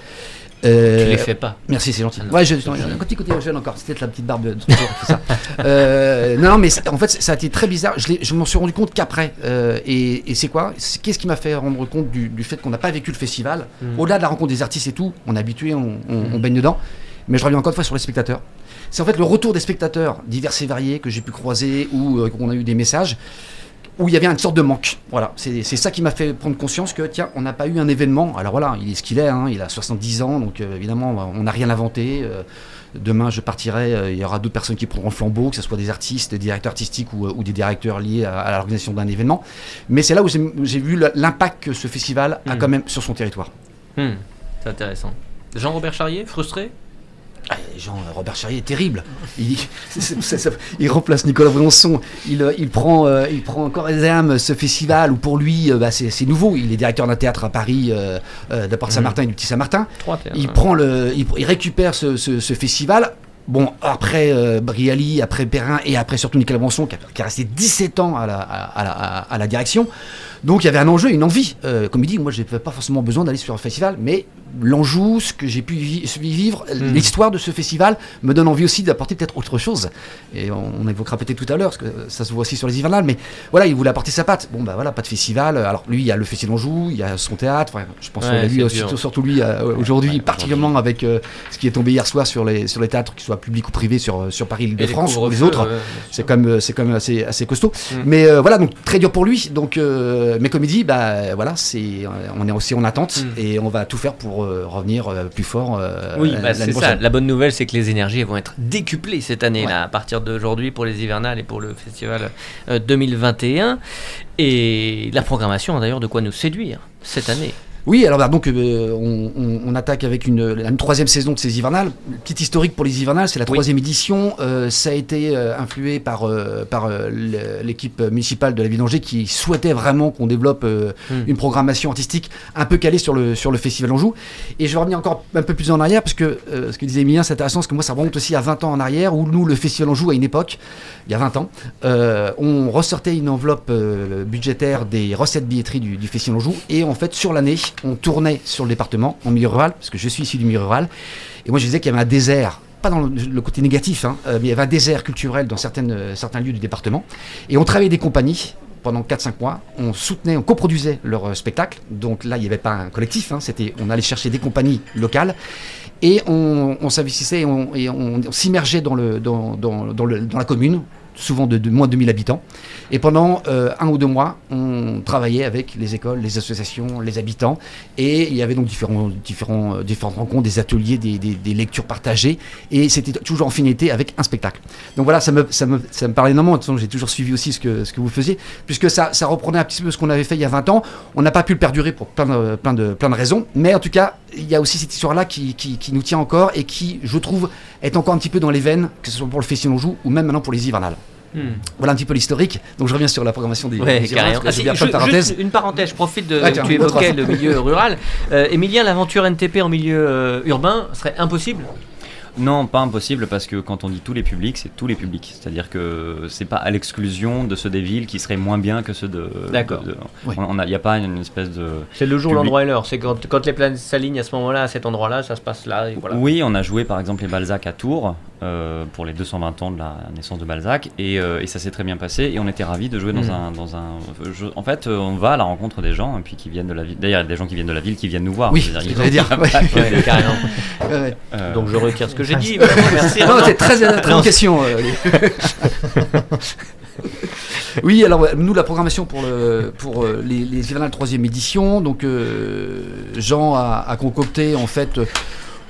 Euh, Tu les fais pas. Merci, c'est gentil. Ah non. ouais, je, non, un petit côté jeune encore. C'était la petite barbe de tout ça. Euh, non, mais en fait, ça a été très bizarre. Je, je m'en suis rendu compte qu'après. Euh, et et c'est quoi? Qu'est-ce qui m'a fait rendre compte du, du fait qu'on n'a pas vécu le festival? Mhm. Au-delà de la rencontre des artistes et tout, on est habitué, on, on- on baigne dedans. Mais je reviens encore une fois sur les spectateurs. C'est en fait le retour des spectateurs divers et variés que j'ai pu croiser ou euh, qu'on a eu des messages où il y avait une sorte de manque. Voilà, c'est ça qui m'a fait prendre conscience que, tiens, on n'a pas eu un événement. Alors voilà, il est ce qu'il est, hein, il a 70 ans, donc euh, évidemment, on n'a rien inventé. Euh, demain, je partirai, euh, il y aura d'autres personnes qui prendront le flambeau, que ce soit des artistes, des directeurs artistiques ou, ou des directeurs liés à, à l'organisation d'un événement. Mais c'est là où j'ai vu l'impact que ce festival a Mhm. quand même sur son territoire. Hum, C'est intéressant. Jean-Robert Charrier, frustré? Jean, Robert Charrier est terrible. Il, remplace Nicolas Briançon. Il, euh, il, prend, euh, il prend encore les âmes ce festival où pour lui, euh, bah, c'est nouveau. Il est directeur d'un théâtre à Paris, euh, euh, de la Porte Saint-Martin et du Petit Saint-Martin. Trois théâtres. Il prend le, il, il récupère ce, ce- ce festival. Bon, après euh, Briali, après Perrin et après surtout Nicolas Briançon qui a, qui a resté 17 ans à la, à, à la, à la direction. Donc il y avait un enjeu, une envie. Euh, comme il dit, moi je n'avais pas forcément besoin d'aller sur un festival, mais l'Anjou, ce que j'ai pu vi- vivre, Mm. l'histoire de ce festival me donne envie aussi d'apporter peut-être autre chose. Et on, on évoquera peut-être tout à l'heure, parce que ça se voit aussi sur les hivernales, mais voilà, il voulait apporter sa patte. Bon, bah voilà, pas de festival. Alors lui, il y a le Festival d'Anjou, il y a son théâtre. Enfin, je pense Ouais, lui, euh, surtout, surtout lui euh, aujourd'hui, Ouais, particulièrement avec euh, ce qui est tombé hier soir sur les, sur les théâtres, qu'ils soient publics ou privés, sur, sur Paris, les l'Île-de-France ou les autres. ouais, C'est quand même, quand même assez, assez costaud. Mm. Mais euh, voilà, donc très dur pour lui. Donc, euh, mais comme il dit, bah voilà, c'est, euh, on est aussi en attente Mm. et on va tout faire pour euh, revenir euh, plus fort. Oui, bah, c'est ça. prochaine. La bonne nouvelle, c'est que les énergies vont être décuplées cette année, Ouais. là, à partir d'aujourd'hui pour les hivernales et pour le festival euh, 2021. Et la programmation a d'ailleurs de quoi nous séduire cette année. Oui, alors bah, donc euh, on, on- on attaque avec une, une troisième saison de ces hivernales. Petit historique pour les hivernales, c'est la Oui. troisième édition. Euh, ça a été euh, influé par, euh, par euh, l'équipe municipale de la ville d'Angers qui souhaitait vraiment qu'on développe euh, Mm. une programmation artistique un peu calée sur le, sur le festival Anjou. Et je vais revenir encore un peu plus en arrière parce que euh, ce que disait Emilien, c'est intéressant parce que moi ça remonte aussi à 20 ans en arrière où nous, le festival Anjou, à une époque, il y a 20 ans, euh, on ressortait une enveloppe budgétaire des recettes billetterie du, du festival Anjou et en fait sur l'année, on tournait sur le département en milieu rural parce que je suis issu du milieu rural et moi je disais qu'il y avait un désert pas dans le, côté négatif, hein, euh, mais il y avait un désert culturel dans euh, certains lieux du département. Et on travaillait des compagnies pendant 4-5 mois. On soutenait, on coproduisait leurs euh, spectacles. Donc là, il n'y avait pas un collectif. hein, c'était, on allait chercher des compagnies locales. Et on, s'investissait et on, s'immergeait dans la commune souvent de, moins de 2000 habitants. Et pendant euh, un ou deux mois, on travaillait avec les écoles, les associations, les habitants. Et il y avait donc différents, différents, euh, différentes rencontres, des ateliers, des lectures partagées. Et c'était toujours en finalité avec un spectacle. Donc voilà, ça me, ça me, ça me parlait énormément. De toute façon, j'ai toujours suivi aussi ce que, ce que vous faisiez, puisque ça, ça reprenait un petit peu ce qu'on avait fait il y a 20 ans. On n'a pas pu le perdurer pour plein de, plein de, plein de raisons. Mais en tout cas, il y a aussi cette histoire-là qui, qui, qui nous tient encore et qui, je trouve, est encore un petit peu dans les veines, que ce soit pour le Festival Joue ou même maintenant pour les hivernales. Hmm. Voilà un petit peu l'historique. Donc je reviens sur la programmation des, Ouais, des hivernales, Ah, si, juste une parenthèse, je profite de tiens, tu évoquais le milieu rural. Euh, Émilien, l'aventure NTP en milieu euh, urbain serait impossible Non, pas impossible parce que quand on dit tous les publics, c'est tous les publics. C'est-à-dire que c'est pas à l'exclusion de ceux des villes qui seraient moins bien que ceux de. D'accord. Oui. On Il n'y a pas une espèce de. C'est le jour, l'endroit et l'heure. C'est quand, quand les planètes s'alignent à ce moment-là, à cet endroit-là, ça se passe là. Et voilà. Oui, on a joué par exemple les Balzac à Tours euh, pour les 220 ans de la naissance de Balzac et, euh, et ça s'est très bien passé et on était ravis de jouer dans Mhm. un dans un jeu. En fait, euh, on va à la rencontre des gens et puis qui viennent de la ville. D'ailleurs, il y a des gens qui viennent de la ville qui viennent nous voir. Oui, Je dire. Ouais. Ouais, carrément. Ouais. euh, Donc je retire ce que j'ai dit. Vraiment, Merci. Non, c'est très, bonne question. euh, oui, alors nous la programmation pour, le, pour euh, les, les hivernales troisième édition, donc euh, Jean a, a concocté en fait.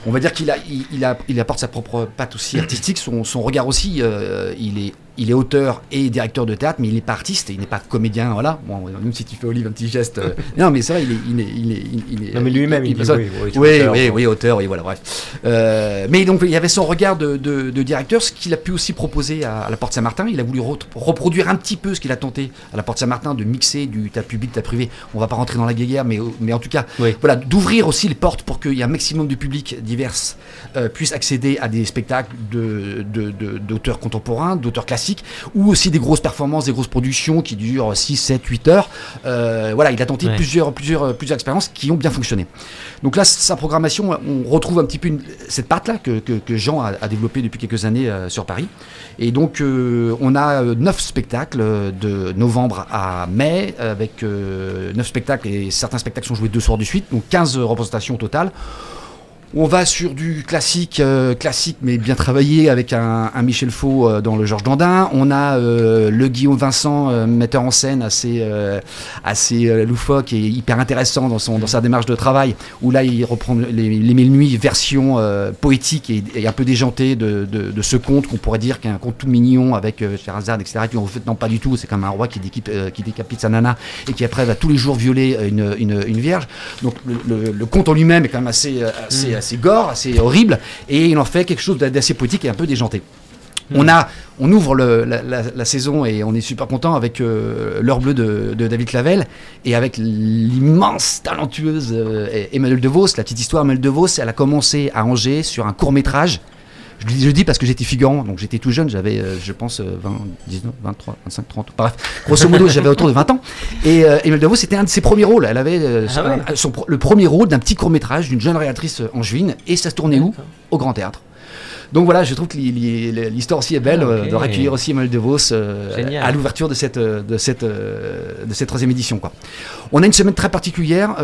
on va dire qu'il a, il, il a, il apporte sa propre patte aussi artistique, son, son regard aussi. euh, il, est, il est auteur et directeur de théâtre, mais il n'est pas artiste, il n'est pas comédien. Voilà. Bon, même si tu fais Olive un petit geste. euh, non, mais c'est vrai, il est, il est, il est, il est- Non, mais lui-même, il ça- oui, oui, oui, auteur, oui, bon. oui, auteur, oui, voilà, bref. Euh, mais donc, il y avait son regard de, de- de directeur, ce qu'il a pu aussi proposer à, à la Porte Saint-Martin. Il a voulu re- reproduire un petit peu ce qu'il a tenté à la Porte Saint-Martin, de mixer du tas public, tas privé. On va pas rentrer dans la guéguerre, mais, mais en tout cas, voilà, d'ouvrir aussi les portes pour qu'il y ait un maximum de public divers euh, puisse accéder à des spectacles de- de- de- d'auteurs contemporains, d'auteurs classiques, ou aussi des grosses performances, des grosses productions qui durent 6, 7, 8 heures. Euh, voilà, il a tenté Ouais. plusieurs, plusieurs, plusieurs expériences qui ont bien fonctionné. Donc là, sa programmation, on retrouve un petit peu une- cette patte-là que, que- que Jean a, a développée depuis quelques années euh, sur Paris. Et donc, euh, on a neuf spectacles de novembre à mai, avec neuf spectacles, et certains spectacles sont joués deux soirs de suite, donc 15 représentations au total. On va sur du classique, euh, classique mais bien travaillé avec un, un Michel Faux euh, dans le Georges Dandin. On a euh, le Guillaume Vincent, euh, metteur en scène assez, euh, assez euh, loufoque et hyper intéressant dans, son, dans sa démarche de travail, où là il reprend les, les Mille Nuits, version poétique et, et un peu déjantée de, de, de ce conte qu'on pourrait dire qu'est un conte tout mignon avec Sherazade, etc. Qui en fait non pas du tout, c'est comme un roi qui, déquipe, qui décapite sa nana et qui après va tous les jours violer une, une, une vierge. Donc le, le- conte en lui-même est quand même assez, assez, assez gore, assez horrible, et il en fait quelque chose d'assez poétique et un peu déjanté. On, a, on ouvre le- la, la- la saison et on est super content avec euh, l'heure bleue de, de David Clavel et avec l'immense talentueuse euh, Emmanuel DeVos. La petite histoire, Emmanuel DeVos, elle a commencé à Angers sur un court métrage. Je, dis- je dis parce que j'étais figurant, donc j'étais tout jeune, j'avais, euh, je pense, euh, 20, 19, 23, 25, 30. Bref, grosso modo, j'avais autour de 20 ans. Et euh, Emmanuel c'était un de ses premiers rôles. Elle avait euh, Ah son- ouais. son pro- le premier rôle d'un petit court métrage d'une jeune réalisatrice euh, angevine. Et ça se tournait où? Au Grand Théâtre. Donc voilà, je trouve que l'histoire aussi est belle Ah, euh, de recueillir aussi Emmanuel DeVos euh, à l'ouverture de cette, euh, de, cette, de cette troisième édition. Quoi. On a une semaine très particulière.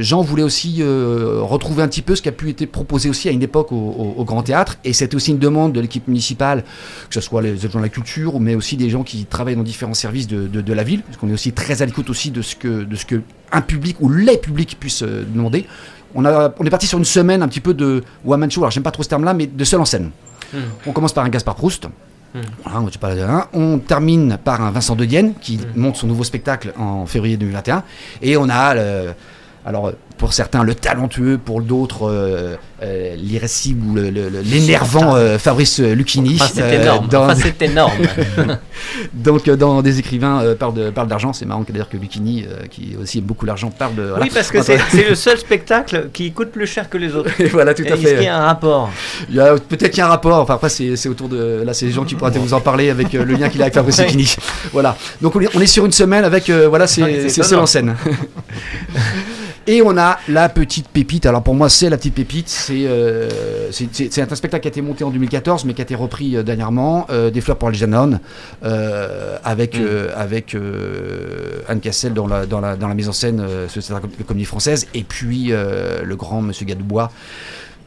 Jean voulait aussi retrouver un petit peu ce qui a pu être proposé aussi à une époque au, au- au Grand Théâtre. Et c'était aussi une demande de l'équipe municipale, que ce soit les agents de la culture, mais aussi des gens qui travaillent dans différents services de, de- de la ville. Parce qu'on est aussi très à l'écoute aussi de ce que, de ce que un public ou les publics puissent demander. On, a, on est parti sur une semaine un petit peu de one show. Alors j'aime pas trop ce terme-là, mais de seul en scène. Hmm. On commence par un Gaspard Proust. Hmm. Voilà, on, dit pas la- hein. On termine par un Vincent de Dienne qui Hmm. monte son nouveau spectacle en février 2021. Et on a, le- alors pour certains, le talentueux, pour d'autres, euh, euh, l'irrécible ou l'énervant euh, Fabrice Lucchini. Enfin, c'est euh, énorme. dans- Enfin, énorme. donc euh, dans des écrivains euh, parle de- parle d'argent. C'est marrant d'ailleurs que Lucchini, euh, qui aussi aime beaucoup l'argent, parle de. voilà. Oui, parce que c'est le seul spectacle qui coûte plus cher que les autres. Et voilà, tout à Est-ce qu'il fait. y a un rapport Il y a peut-être qu'il y a un rapport. Enfin, après, c'est autour de. Là, c'est les gens qui pourraient vous en parler avec euh, le lien qu'il a avec Fabrice. Lucchini. Voilà. Donc, on est, sur une semaine avec. euh, voilà, c'est en scène. Et on a la petite pépite. Alors pour moi, c'est la petite pépite. C'est euh, un spectacle qui a été monté en 2014, mais qui a été repris euh, dernièrement. euh, Des fleurs pour Algernon, avec, Mm. avec Anne Cassel dans la, dans, la, dans la mise en scène sur cette com- comédie française. Et puis le grand Monsieur Gadebois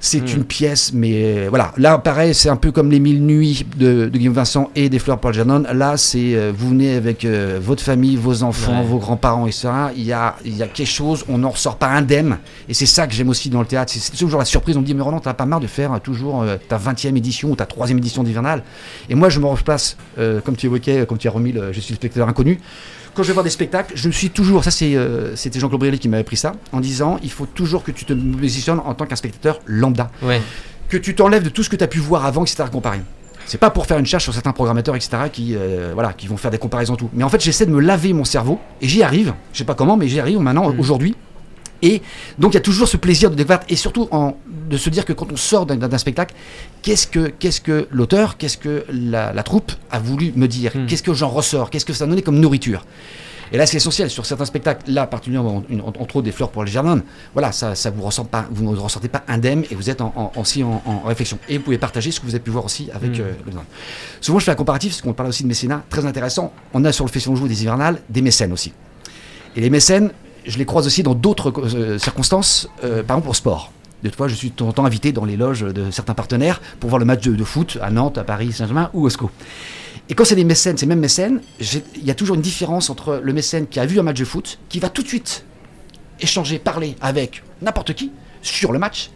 C'est Mm. une pièce, mais euh, voilà. Là, pareil, c'est un peu comme les mille nuits de, de Guillaume Vincent et des fleurs Paul Janon. Là, c'est euh, vous venez avec euh, votre famille, vos enfants, Ouais. vos grands-parents, etc. Il y a, il y a quelque chose, on n'en ressort pas indemne. Et c'est ça que j'aime aussi dans le théâtre. C'est- toujours la surprise. On me dit, mais Roland, t'as pas marre de faire euh, toujours euh, ta 20e édition ou ta 3e édition d'hivernal Et moi, je me replace, euh, comme tu évoquais, comme tu as remis le Je suis le spectateur inconnu. Quand je vais voir des spectacles, je suis toujours, ça c'est, euh, c'était Jean-Claude Brialy qui m'avait pris ça, en disant, il faut toujours que tu te positionnes en tant qu'un spectateur lambda Ouais. que tu t'enlèves de tout ce que tu as pu voir avant, etc. comparé. C'est pas pour faire une charge sur certains programmateurs, etc. qui, euh, voilà, qui vont faire des comparaisons tout. Mais en fait, j'essaie de me laver mon cerveau et j'y arrive. Je sais pas comment, mais j'y arrive maintenant Mm. aujourd'hui. Et donc il y a toujours ce plaisir de découverte et surtout en- de se dire que quand on sort d'un- spectacle, qu'est-ce que, qu'est-ce que l'auteur, qu'est-ce que la, la troupe a voulu me dire, Mm. qu'est-ce que j'en ressors, qu'est-ce que ça a donné comme nourriture? Et là, c'est essentiel sur certains spectacles, là particulièrement entre autres des fleurs pour les jardins. Voilà, ça, ça vous ressent pas, vous ne ressentez pas indemne et vous êtes en, en- aussi en, en réflexion. Et vous pouvez partager ce que vous avez pu voir aussi avec Mm. euh, le. Souvent, je fais un comparatif parce qu'on parle aussi de mécénat, très intéressant. On a sur le Festival de Joue des hivernales des mécènes aussi. Et les mécènes, je les croise aussi dans d'autres euh, circonstances, euh, par exemple au sport. Des fois, je suis de temps en temps invité dans les loges de certains partenaires pour voir le match de, de foot à Nantes, à Paris, Saint-Germain ou au SCO. Et quand c'est des mécènes, ces mêmes mécènes, il y a toujours une différence entre le mécène qui a vu un match de foot, qui va tout de suite échanger, parler avec n'importe qui sur le match,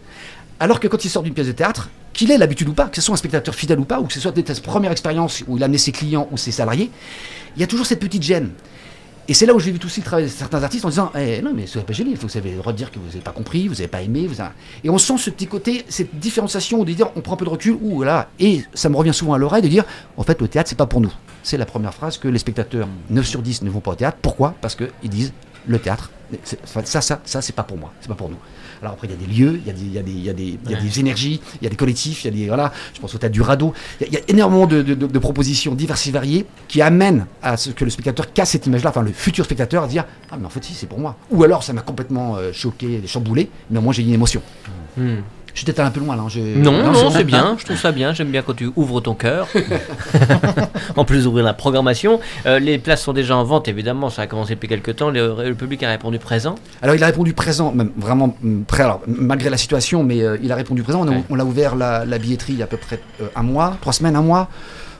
alors que quand il sort d'une pièce de théâtre, qu'il ait l'habitude ou pas, que ce soit un spectateur fidèle ou pas, ou que ce soit peut-être sa première expérience où il a amené ses clients ou ses salariés, il y a toujours cette petite gêne. Et c'est là où j'ai vu aussi certains artistes en disant eh, Non, mais soyez pas gênés, vous avez le droit de dire que vous n'avez pas compris, vous n'avez pas aimé. Vous avez- Et on sent ce petit côté, cette différenciation de dire on prend un peu de recul, ou là, et ça me revient souvent à l'oreille de dire En fait, le théâtre, c'est pas pour nous. C'est la première phrase que les spectateurs 9 sur 10 ne vont pas au théâtre. Pourquoi? Parce qu'ils disent Le théâtre, ça, ça, ça, c'est pas pour moi, c'est pas pour nous. Alors après, il y a des lieux, il y a des, il y a des, il y a des, il y a Ouais. des énergies, il y a des collectifs, il y a des. Voilà, je pense au théâtre du radeau. Il y a, il y a énormément de, de- de- de propositions diverses et variées qui amènent à ce que le spectateur casse cette image-là, enfin le futur spectateur, à dire Ah, mais en fait, si, c'est pour moi. Ou alors, ça m'a complètement euh, choqué, chamboulé, mais au moins, j'ai eu une émotion. Hmm. Allé un peu loin là. hein, Non, non, bon. c'est bien, je trouve ça bien, j'aime bien quand tu ouvres ton cœur. en plus d'ouvrir la programmation. Euh, les places sont déjà en vente, évidemment, ça a commencé depuis quelques temps, le, le public a répondu présent. Alors il a répondu présent, même vraiment mm, prêt, alors, malgré la situation, mais euh, il a répondu présent. On a, Ouais. on l'a ouvert la, la billetterie il y a à peu près euh, un mois, trois semaines, un mois.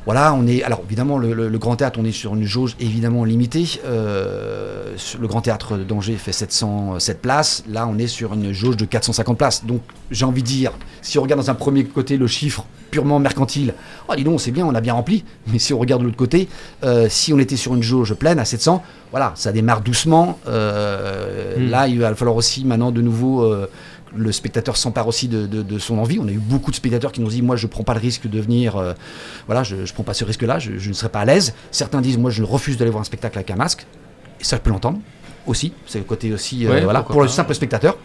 Voilà, on est. Alors évidemment, le, le- le Grand Théâtre, on est sur une jauge évidemment limitée. Euh, le Grand Théâtre d'Angers fait 707 places. Là, on est sur une jauge de 450 places. Donc j'ai envie de dire, si on regarde dans un premier côté le chiffre purement mercantile, oh dis donc, c'est bien, on a bien rempli. Mais si on regarde de l'autre côté, euh, si on était sur une jauge pleine à 700, voilà, ça démarre doucement. Euh, Mm. Là, il va falloir aussi maintenant de nouveau. Le spectateur s'empare aussi de, de- de son envie. On a eu beaucoup de spectateurs qui nous disent Moi, je prends pas le risque de venir. euh, voilà, je, je prends pas ce risque-là, je, je ne serai pas à l'aise. Certains disent Moi, je refuse d'aller voir un spectacle avec un masque. Et ça, je peux l'entendre aussi. C'est le côté aussi, euh, Ouais, voilà, pour le simple spectateur.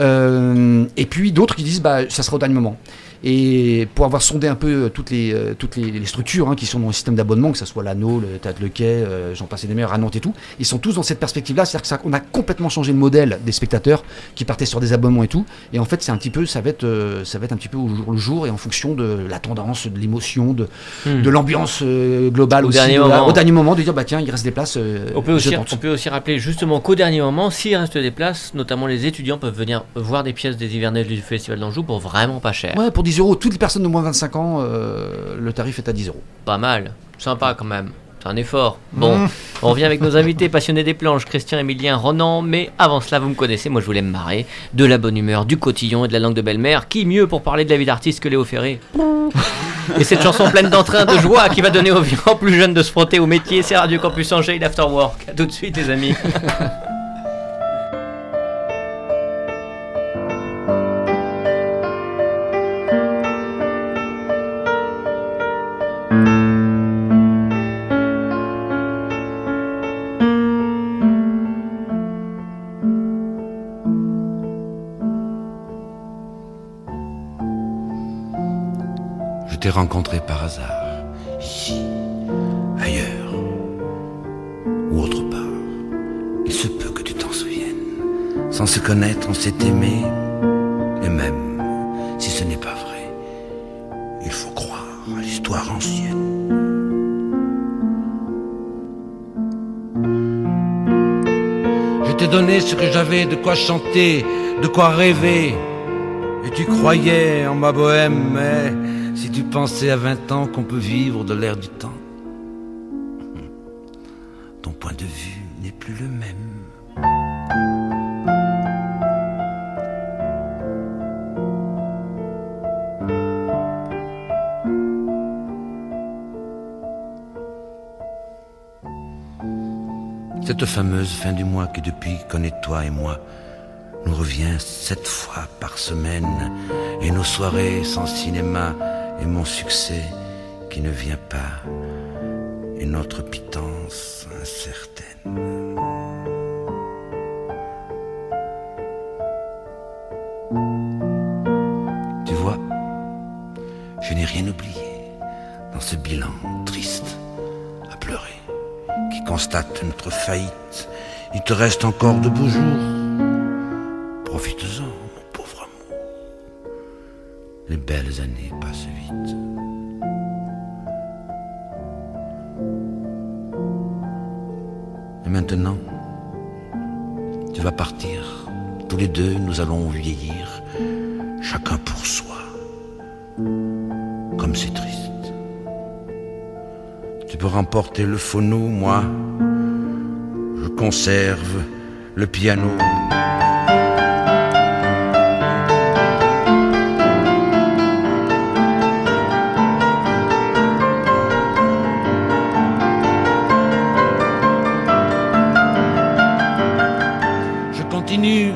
Euh, et puis d'autres qui disent bah, ça sera au dernier moment. Et pour avoir sondé un peu euh, toutes les, euh, toutes les, les structures hein, qui sont dans le système d'abonnement, que ce soit l'anneau, le Théâtre Le Quai, euh, j'en passe des meilleurs à Nantes et tout, ils sont tous dans cette perspective-là. C'est-à-dire qu'on a complètement changé le modèle des spectateurs qui partaient sur des abonnements et tout. Et en fait, c'est un petit peu, ça va être, euh, ça va être un petit peu au jour le jour et en fonction de la tendance, de l'émotion, de, Hmm. de l'ambiance euh, globale Au aussi. dernier de la- moment. au dernier moment, de dire bah tiens, il reste des places. On peut, aussi, tente. on peut aussi rappeler justement qu'au dernier moment, s'il reste des places, notamment les étudiants peuvent venir voir des pièces des hivernales du Festival d'Anjou pour vraiment pas cher. Ouais, pour 10 euros, toutes les personnes de moins de 25 ans, euh, le tarif est à 10 euros. Pas mal, sympa quand même. C'est un effort. Bon, Mmh. on revient avec nos invités passionnés des planches, Christian, Emilien, Ronan. Mais avant cela, vous me connaissez, moi je voulais me marrer. De la bonne humeur, du cotillon et de la langue de belle-mère. Qui mieux pour parler de la vie d'artiste que Léo Ferré Et cette chanson pleine d'entrain, de joie, qui va donner aux plus jeunes de se frotter au métier, c'est Radio Campus Angers, l'Afterwork. A tout de suite, les amis. rencontré par hasard, ici, ailleurs, ou autre part. Il se peut que tu t'en souviennes. Sans se connaître, on s'est aimé, et même si ce n'est pas vrai, il faut croire à l'histoire ancienne. Je t'ai donné ce que j'avais, de quoi chanter, de quoi rêver. Et tu croyais en ma bohème, mais si tu pensais à 20 ans qu'on peut vivre de l'air du temps, ton point de vue n'est plus le même. Cette fameuse fin du mois qui depuis connaît toi et moi nous revient sept fois par semaine et nos soirées sans cinéma et mon succès qui ne vient pas et notre pitance incertaine. Tu vois, je n'ai rien oublié dans ce bilan triste à pleurer qui constate notre faillite. Il te reste encore de beaux jours. Profite-en, belles années passent vite. Et maintenant, tu vas partir. Tous les deux, nous allons vieillir, chacun pour soi. Comme c'est triste. Tu peux remporter le phono, moi, je conserve le piano.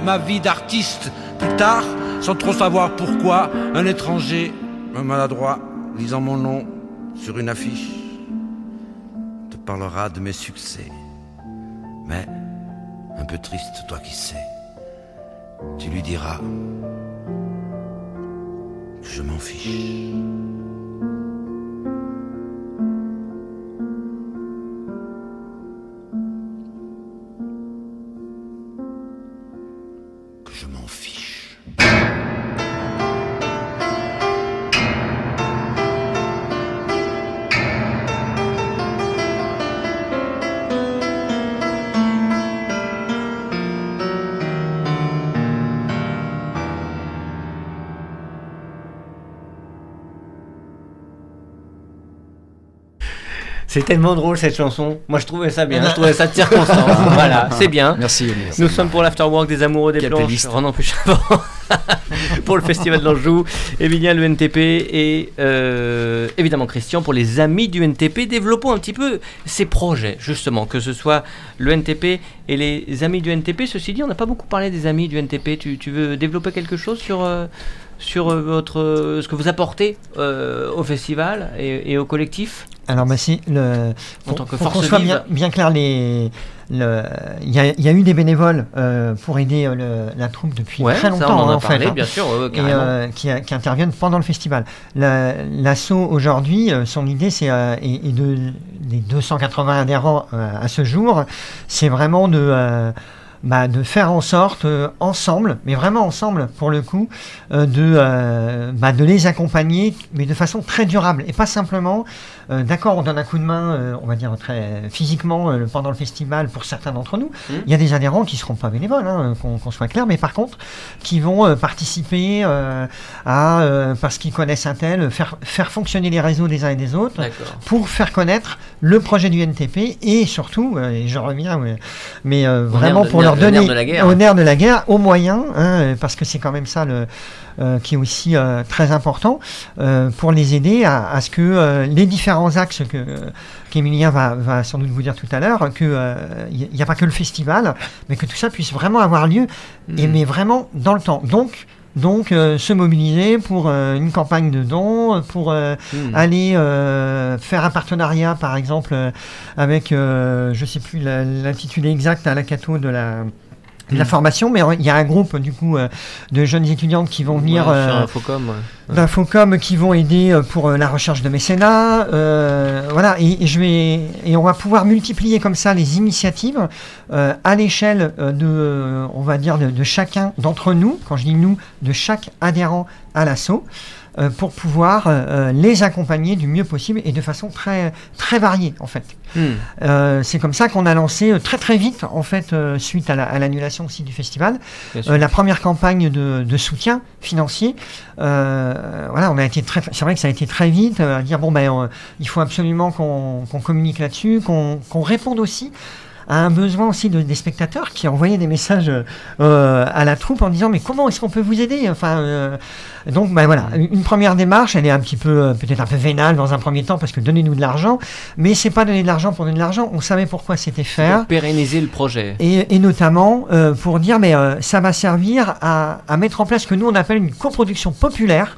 Ma vie d'artiste plus tard, sans trop savoir pourquoi, un étranger, un maladroit, lisant mon nom sur une affiche, te parlera de mes succès. Mais, un peu triste, toi qui sais, tu lui diras que je m'en fiche. C'est tellement drôle cette chanson. Moi je trouvais ça bien, je trouvais ça de circonstance. voilà, c'est bien. Merci, Olivier. Nous sommes pour l'Afterwork des Amoureux des Planches, Puchavant, pour le Festival d'Anjou, Emilien le NTP et euh, évidemment Christian pour les amis du NTP. Développons un petit peu ces projets, justement, que ce soit le NTP et les amis du NTP. Ceci dit, on n'a pas beaucoup parlé des amis du NTP. Tu, tu veux développer quelque chose sur, euh, sur euh, votre, ce que vous apportez euh, au festival et, et au collectif? Alors, bah, c'est le. En pour- tant que pour qu'on soit bien, bien clair, le- Il y, a, il y a eu des bénévoles euh, pour aider euh, le- la troupe depuis Ouais, très ça longtemps, on en hein, a en fait, hein. bien sûr, et euh, qui, qui interviennent pendant le festival. La- L'assaut aujourd'hui, son idée, c'est et, et de les 280 adhérents à ce jour, c'est vraiment de bah, de faire en sorte euh, ensemble, mais vraiment ensemble pour le coup, euh, de euh, bah, de les accompagner, mais de façon très durable et pas simplement. D'accord, on donne un coup de main, on va dire très physiquement pendant le festival pour certains d'entre nous. Mhm. Il y a des adhérents qui seront pas bénévoles, hein, qu'on soit clair, mais par contre qui vont participer à, parce qu'ils connaissent un tel, faire, faire fonctionner les réseaux des uns et des autres pour faire connaître le projet du NTP et surtout, et je reviens, mais vraiment pour leur donner nerf de la guerre. au nerf de la guerre, aux moyens, hein, parce que c'est quand même ça le, euh, qui est aussi euh, très important, euh, pour les aider à, à ce que les différents axes que qu'Emilien va, va sans doute vous dire tout à l'heure, qu'il n'y a pas que le festival, mais que tout ça puisse vraiment avoir lieu, et Mhm. mais vraiment dans le temps. Donc, donc euh, se mobiliser pour euh, une campagne de dons, pour euh, Hmm. aller euh, faire un partenariat, par exemple, euh, avec, euh, je sais plus l'intitulé exact à la Cato de la, de la Mm. formation, mais il y a un groupe du coup euh, de jeunes étudiantes qui vont venir Ouais, euh, ouais. d'Infocom qui vont aider euh, pour la recherche de mécénat. euh, voilà, et, et je vais et on va pouvoir multiplier comme ça les initiatives euh, à l'échelle de, on va dire, de, de chacun d'entre nous. Quand je dis nous, de chaque adhérent à l'assaut. Euh, pour pouvoir euh, euh, les accompagner du mieux possible et de façon très, très variée en fait. Hmm. Euh, c'est comme ça qu'on a lancé très très vite en fait suite à la- à l'annulation aussi du festival la première campagne de, de soutien financier. Voilà, on a été très, c'est vrai que ça a été très vite à dire bon ben on- il faut absolument qu'on qu'on communique là-dessus, qu'on qu'on réponde aussi à un besoin aussi de- des spectateurs qui envoyaient des messages euh, à la troupe en disant mais comment est-ce qu'on peut vous aider? Enfin euh, donc ben voilà. Une première démarche elle est un petit peu euh, peut-être un peu vénale dans un premier temps parce que donnez-nous de l'argent mais c'est pas donner de l'argent pour donner de l'argent. On savait pourquoi c'était faire. Pour pérenniser le projet. et, et notamment euh, pour dire, mais ça va servir à, à mettre en place ce que nous on appelle une coproduction populaire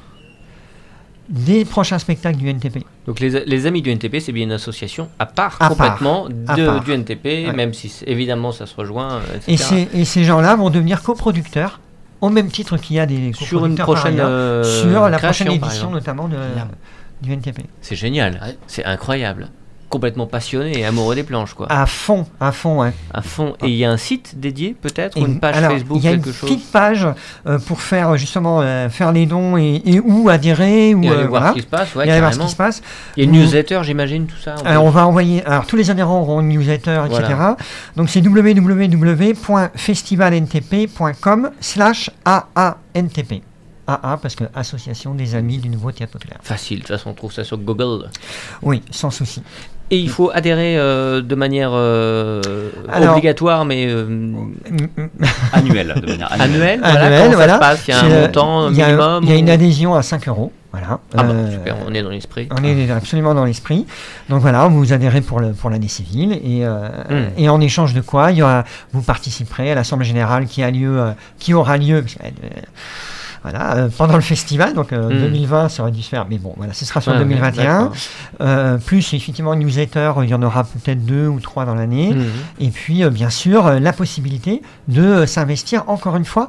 des prochains spectacles du NTP. Donc les, les amis du NTP, c'est bien une association à part À complètement À de- part. du NTP, Ouais. même si évidemment ça se rejoint, etc. Et ces, et ces gens-là vont devenir coproducteurs, au même titre qu'il y a des sur une prochaine ailleurs, euh, sur la création, prochaine édition notamment de, du NTP. C'est génial, Ouais. c'est incroyable. Complètement passionné et amoureux des planches, quoi. À fond, à fond, ouais. À fond. Et il y a un site dédié, peut-être, ou une page alors, Facebook, il y a une quelque chose petite page euh, pour faire justement euh, faire les dons et, et où adhérer ou Et aller euh, voir voilà. ce qui se passe, ouais, Et aller voir ce carrément. qui se passe. Il y a une newsletter, j'imagine, tout ça. on Alors on va envoyer. Alors tous les adhérents auront une newsletter, etc. Voilà. Donc c'est www.festivalntp.com slash AANTP. AA parce que Association des Amis du Nouveau Théâtre Populaire. Facile, de toute façon, on trouve ça sur Google. Oui, sans souci. Et il faut adhérer euh, de manière euh, Alors- obligatoire, mais euh. Annuel, de manière annuelle. annuelle. Voilà, voilà. ça se passe? Il y a un euh, montant il y a- minimum Il y a une adhésion à 5 euros. Voilà. Ah bah, super, on est dans l'esprit. On est absolument dans l'esprit. Donc voilà, vous adhérez pour le pour l'année civile et euh, Mm. et en échange de quoi, il y aura, vous participerez à l'assemblée générale qui a lieu, euh, qui aura lieu. parce que, euh, voilà, euh, pendant le festival, donc euh, Mm. 2020, ça aurait dû se faire, mais bon, voilà, ce sera sur Ouais, ouais, 2021. d'accord. Euh, plus effectivement une newsletter, il y en aura peut-être deux ou trois dans l'année. Mhm. Et puis, euh, bien sûr, euh, la possibilité de euh, s'investir encore une fois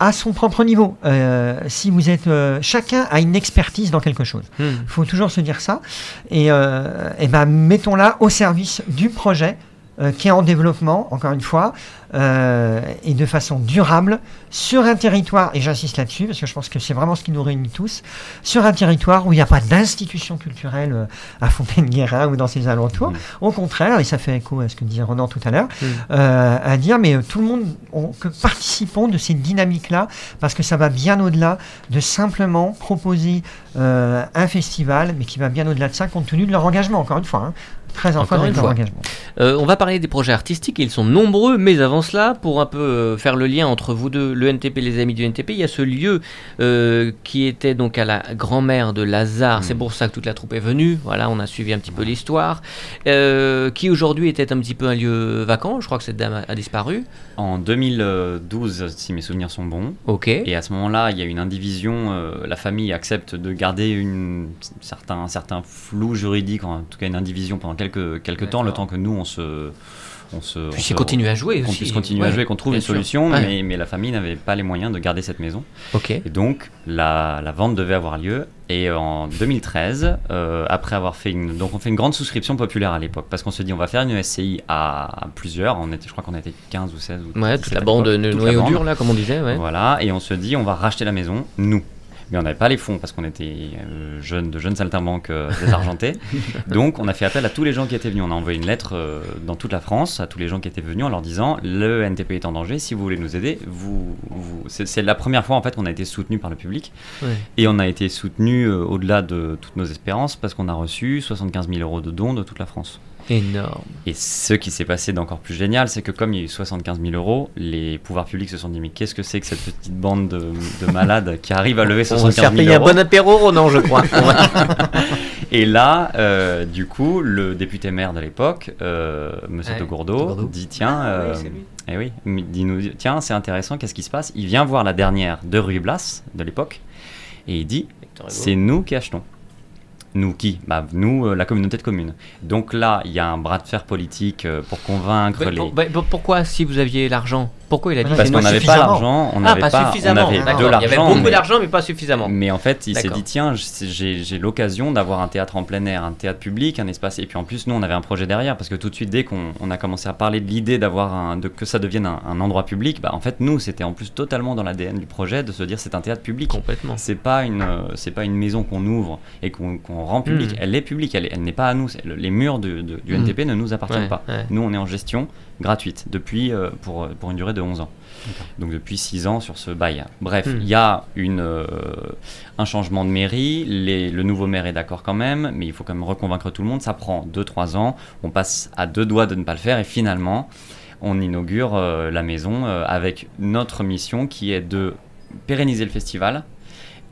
à son propre niveau. Euh, si vous êtes, euh, chacun a une expertise dans quelque chose. Il faut toujours se dire ça. Et, euh, et ben, mettons-la au service du projet euh, qui est en développement, encore une fois, euh, et de façon durable, sur un territoire, et j'insiste là-dessus, parce que je pense que c'est vraiment ce qui nous réunit tous, sur un territoire où il n'y a pas d'institution culturelle euh, à Fontaine-Guérin ou dans ses alentours. Au contraire, et ça fait écho à ce que disait Ronan tout à l'heure, euh, à dire, mais euh, tout le monde, on- que participons de ces dynamiques-là, parce que ça va bien au-delà de simplement proposer euh, un festival, mais qui va bien au-delà de ça, compte tenu de leur engagement, encore une fois. hein. Très en Encore phase une avec leur fois. engagement. Euh, on va parler des projets artistiques, ils sont nombreux, mais avant cela, pour un peu euh, faire le lien entre vous deux, le NTP, les amis du NTP, il y a ce lieu euh, qui était donc à la grand-mère de Lazare, Mm. c'est pour ça que toute la troupe est venue, voilà, on a suivi un petit peu l'histoire, euh, qui aujourd'hui était un petit peu un lieu vacant, je crois que cette dame a, a disparu, En 2012, si mes souvenirs sont bons. ok, Et à ce moment-là, il y a une indivision. euh, la famille accepte de garder une, certain, un certain flou juridique, en tout cas une indivision pendant quelques, quelques temps, le temps que nous, on se. On se, on puissiez se- continuer à jouer aussi. puisse continuer à jouer, qu'on trouve une sûr. solution, Ouais. mais, mais la famille n'avait pas les moyens de garder cette maison. Ok, Et donc, la, la vente devait avoir lieu. Et en 2013, euh, après avoir fait une. Donc, on fait une grande souscription populaire à l'époque, parce qu'on se dit, on va faire une SCI à, à plusieurs. On était, je crois qu'on était 15 ou 16. Ou ouais, 17 toute la bande noyau dur là, comme on disait, ouais. Voilà, et on se dit, on va racheter la maison, nous. Mais on n'avait pas les fonds parce qu'on était euh, jeunes, de jeunes saltimbanques euh, désargentés. Donc, on a fait appel à tous les gens qui étaient venus. On a envoyé une lettre euh, dans toute la France à tous les gens qui étaient venus en leur disant le NTP est en danger. Si vous voulez nous aider, vous, vous... c'est la première fois en fait qu'on a été soutenu par le public. Et on a été soutenu euh, au-delà de toutes nos espérances parce qu'on a reçu 75 000 euros de dons de toute la France. Énorme. Et ce qui s'est passé d'encore plus génial, c'est que comme il y a eu 75 000 euros, les pouvoirs publics se sont dit mais qu'est-ce que c'est que cette petite bande de, de malades qui arrive à lever On va se 75 faire 000 payer un euros bon apéro, Ronan, je crois. Et là, euh, du coup, le député maire de l'époque, euh, Monsieur Ouais, de de Gourdeau, dit tiens, Ah, oui, euh, eh oui, dit nous tiens, c'est intéressant, qu'est-ce qui se passe? Il vient voir la dernière de Rue Blas de l'époque et il dit c'est nous qui achetons. Nous qui Bah nous, euh, la communauté de communes. Donc là, il y a un bras de fer politique euh, pour convaincre Bah, les. pour- bah, pour- pourquoi, si vous aviez l'argent, Pourquoi il a dit Parce qu'on pas n'avait pas l'argent, on Ah, n'avait pas, pas, on avait de Il y avait l'argent. beaucoup d'argent, mais pas suffisamment. Mais en fait, il s'est dit tiens, j'ai j'ai l'occasion d'avoir un théâtre en plein air, un théâtre public, un espace. Et puis en plus, nous, on avait un projet derrière parce que tout de suite, dès qu'on on a commencé à parler de l'idée d'avoir un, de que ça devienne un, un endroit public, bah en fait, nous, c'était en plus totalement dans l'ADN du projet de se dire c'est un théâtre public. Complètement. C'est pas une, euh, c'est pas une maison qu'on ouvre et qu'on rend publique. Mm. Elle est publique. Elle, est- elle n'est pas à nous. Les murs de- de- du Mm. NTP ne nous appartiennent Ouais, pas. ouais. Nous, on est en gestion gratuite depuis euh, pour pour une durée de 11 ans. Donc depuis 6 ans sur ce bail. Bref, Hmm. il y a une, euh, un changement de mairie, les- le nouveau maire est d'accord quand même, mais il faut quand même reconvaincre tout le monde, ça prend 2-3 ans, on passe à deux doigts de ne pas le faire et finalement on inaugure euh, la maison euh, avec notre mission qui est de pérenniser le festival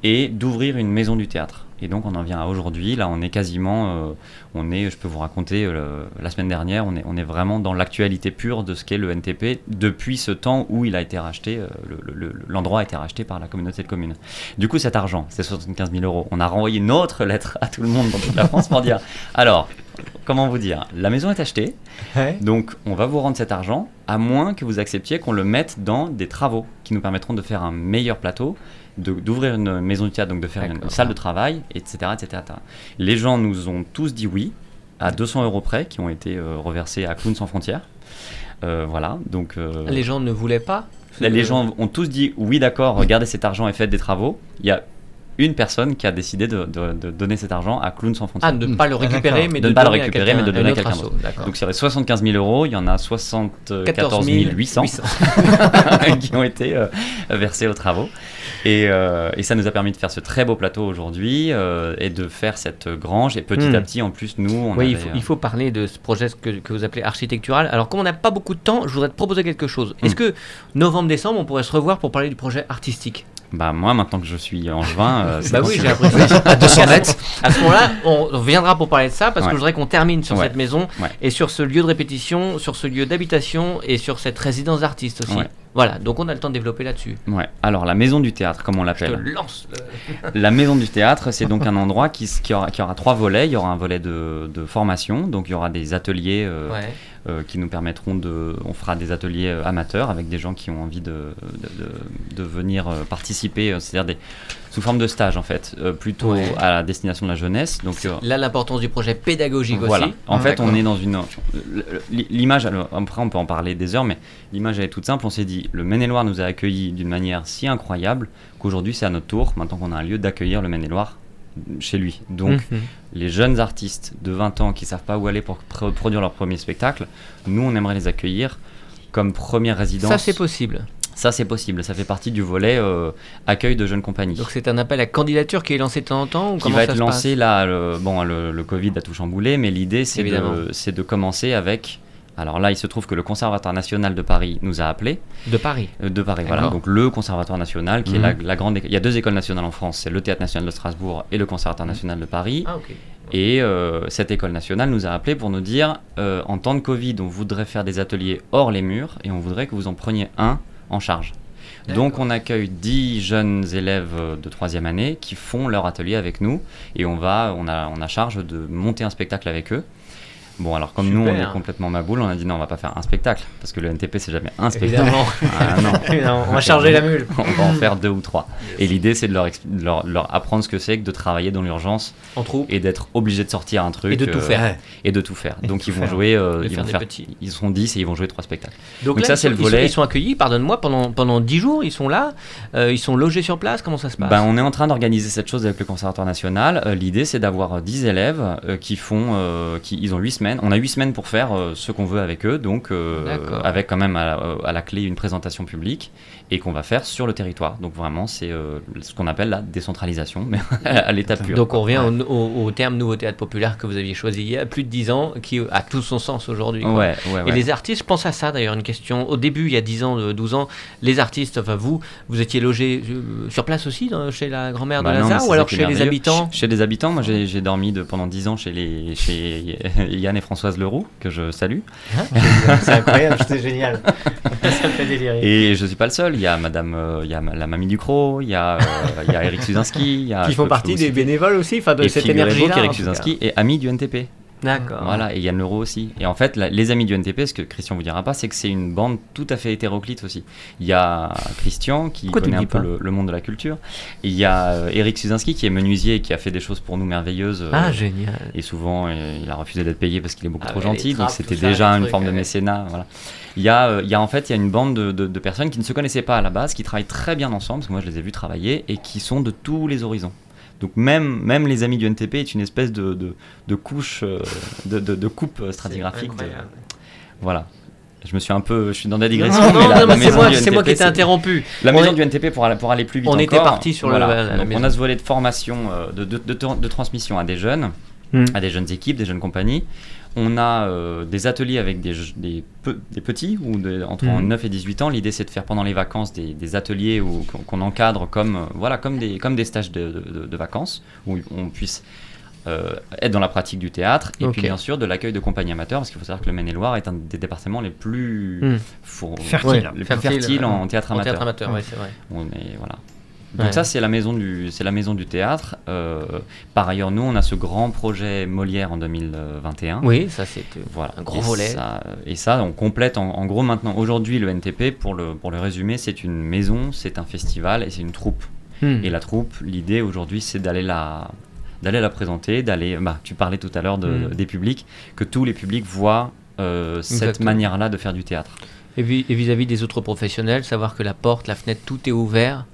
et d'ouvrir une maison du théâtre. Et donc on en vient à aujourd'hui, là on est quasiment, euh, on est, je peux vous raconter, euh, la semaine dernière, on est, on est vraiment dans l'actualité pure de ce qu'est le NTP depuis ce temps où il a été racheté, euh, le- le- le- l'endroit a été racheté par la communauté de communes. Du coup cet argent, c'est 75 000 euros, on a renvoyé une autre lettre à tout le monde dans toute la France pour dire, alors, comment vous dire, la maison est achetée, donc on va vous rendre cet argent, à moins que vous acceptiez qu'on le mette dans des travaux qui nous permettront de faire un meilleur plateau, d'ouvrir une maison du théâtre, donc de faire une salle de travail, etc., etc., etc. Les gens nous ont tous dit oui, à 200 euros près, qui ont été euh, reversés à Clowns sans frontières. Euh, voilà, donc euh, Les gens ne voulaient pas les gens ont tous dit oui, d'accord, regardez cet argent et faites des travaux. Il y a une personne qui a décidé de, de- de donner cet argent à Clowns sans frontières. Ah, de ne pas le récupérer, d'accord. mais De de, ne pas le donner à récupérer, quelqu'un- mais de donner à un autre quelqu'un asso. D'accord. Donc sur les 75 000 euros, il y en a 74 800 qui ont été euh, versés aux travaux. Et, euh, et ça nous a permis de faire ce très beau plateau aujourd'hui euh, et de faire cette grange. Et petit Hmm. à petit, en plus, nous, on Oui, il faut, il faut parler de ce projet que, que vous appelez architectural. Alors, comme on n'a pas beaucoup de temps, je voudrais te proposer quelque chose. Est-ce Mm. que novembre-décembre, on pourrait se revoir pour parler du projet artistique? Bah moi, maintenant que je suis angevin, euh, Bah oui, j'ai l'impression. À 200 mètres. À ce moment-là, on reviendra pour parler de ça parce que je voudrais qu'on termine sur Ouais. cette maison Ouais. et sur ce lieu de répétition, sur ce lieu d'habitation et sur cette résidence d'artiste aussi. Voilà, donc on a le temps de développer là-dessus. Ouais. Alors la maison du théâtre, comme on Je te l'appelle. lance. le- La maison du théâtre, c'est donc un endroit qui, qui, aura, qui aura trois volets. Il y aura un volet de, de formation, donc il y aura des ateliers euh, Ouais. euh, qui nous permettront de. On fera des ateliers euh, amateurs avec des gens qui ont envie de, de, de- venir participer, c'est-à-dire des sous forme de stage en fait, euh, plutôt Ouais. à la destination de la jeunesse. Donc euh, Là, l'importance du projet pédagogique voilà. aussi. En fait, on est dans une. L'image, après, on peut en parler des heures, mais l'image, elle est toute simple. On s'est dit, le Maine-et-Loire nous a accueillis d'une manière si incroyable qu'aujourd'hui, c'est à notre tour, maintenant qu'on a un lieu, d'accueillir le Maine-et-Loire chez lui. Donc, Mhm. les jeunes artistes de 20 ans qui savent pas où aller pour pr- produire leur premier spectacle, nous, on aimerait les accueillir comme première résidence. ça, c'est possible. Ça, c'est possible. Ça fait partie du volet euh, accueil de jeunes compagnies Donc, c'est un appel à candidature qui est lancé de temps en temps ou qui va être lancé là. Le, bon, le, le Covid a tout chamboulé, mais l'idée c'est de, commencer avec. Alors là, il se trouve que le Conservatoire national de Paris nous a appelés. De Paris. euh, de Paris, voilà. Donc le Conservatoire national, qui Mhm. est la, la grande. Il y a deux écoles nationales en France. C'est le Théâtre national de Strasbourg et le Conservatoire national de Paris. Ah, ok. Et euh, cette école nationale nous a appelés pour nous dire euh, en temps de Covid, on voudrait faire des ateliers hors les murs et on voudrait que vous en preniez un en charge. Donc on accueille 10 jeunes élèves euh, de troisième année qui font leur atelier avec nous et on va, on a, on a charge de monter un spectacle avec eux. Bon alors comme nous on est complètement maboule, on a dit non on va pas faire un spectacle parce que le NTP c'est jamais un spectacle. Évidemment. Ah, non. Évidemment, on va charger la mule. On va en faire deux ou trois. Et l'idée c'est de leur, de leur, leur apprendre ce que c'est que de travailler dans l'urgence En troupe. et d'être obligé de sortir un truc Et de tout euh, faire. et de tout faire. Et Donc tout ils vont faire. jouer, euh, ils faire vont faire, petits. ils seront 10 et ils vont jouer trois spectacles. Donc, Donc là, ça, c'est sont- le ils sont- volet. Ils sont accueillis, pardonne-moi, pendant, pendant 10 jours, ils sont là, euh, ils sont logés sur place, comment ça se passe? Ben, on est en train d'organiser cette chose avec le Conservatoire national. Euh, L'idée, c'est d'avoir euh, 10 élèves euh, qui font, euh, qui, ils ont 8 semaines. On a 8 semaines pour faire euh, ce qu'on veut avec eux, donc euh, avec quand même à, la- euh, à la clé une présentation publique et qu'on va faire sur le territoire. Donc vraiment, c'est ce qu'on appelle la décentralisation, mais à l'état pur. Donc on revient au, au- au terme nouveau théâtre populaire que vous aviez choisi il y a plus de 10 ans, qui a tout son sens aujourd'hui. quoi. Ouais, ouais, Et les artistes, je pense à ça d'ailleurs, une question. Au début, il y a 10 ans, euh, 12 ans, les artistes, enfin vous, vous étiez logés euh, sur place aussi, dans- chez la grand-mère Bah de mais Lazare, ou alors chez les habitants? Chez, chez les habitants, moi j'ai j'ai dormi de, pendant 10 ans chez, les, chez Yann et Françoise Leroux, que je salue. C'est incroyable, c'était génial. ça me fait délirer. Et je suis pas le seul, il y a Madame, euh, il y a la mamie Ducrot, il y a, euh, il y a Eric Suzinski, il y a, qui font partie des bénévoles aussi, enfin de Et cette énergie-là. cas. Suzinski est ami du NTP. D'accord. Voilà, et Yann Leroux aussi. Et en fait, la- les amis du NTP, ce que Christian vous dira pas, c'est que c'est une bande tout à fait hétéroclite aussi. Il y a Christian qui Pourquoi connaît un peu le, le monde de la culture. Et il y a euh, Eric Suzinski qui est menuisier et qui a fait des choses pour nous merveilleuses. euh, Ah, génial. et souvent, euh, il a refusé d'être payé parce qu'il est beaucoup Ah trop gentil. trappes, Donc c'était déjà une trucs, forme de ouais. mécénat. Voilà. Il y, a, euh, il y a en fait il y a une bande de, de- de personnes qui ne se connaissaient pas à la base, qui travaillent très bien ensemble, parce que moi je les ai vus travailler, et qui sont de tous les horizons. Donc même, même les amis du NTP est une espèce de, de, de couche, euh, de, de, de coupe euh, stratigraphique. voilà. Je me suis un peu, je suis dans la digression. Non, mais non, la- non, la mais c'est maison moi, du c'est moi qui t'ai interrompu. la On maison est- du NTP pour aller, pour aller plus vite On encore, était parti sur le- la- la. On a ce volet de formation, euh, de, de, de, de transmission à des jeunes, Hmm. à des jeunes équipes, des jeunes compagnies. On a euh, des ateliers avec des, je- des, pe- des petits, ou de- entre Mhm. 9 et 18 ans. L'idée, c'est de faire pendant les vacances des, des ateliers où, qu'on, encadre comme, euh, voilà, comme, des, comme des stages de, de- de- de vacances, où on puisse euh, être dans la pratique du théâtre, et puis bien sûr de l'accueil de compagnies amateurs, parce qu'il faut savoir que le Maine-et-Loire est un des départements les plus, Hmm. Fertile. Fertile, fertiles en théâtre En amateur. théâtre amateur, ouais, c'est vrai. On est voilà. Donc Ouais. ça c'est la maison du c'est la maison du théâtre. Euh, par ailleurs nous on a ce grand projet Molière en 2021. Oui, ça c'est Voilà. un gros et volet. Ça, et ça on complète en, en gros maintenant aujourd'hui le NTP pour le pour le résumer c'est une maison c'est un festival et c'est une troupe. Hmm. Et la troupe l'idée aujourd'hui c'est d'aller la d'aller la présenter d'aller bah tu parlais tout à l'heure de- Mm. des publics que tous les publics voient euh, cette Exactement. manière là de faire du théâtre. Et vis- et vis-à-vis des autres professionnels, savoir que la porte, la fenêtre, tout est ouvert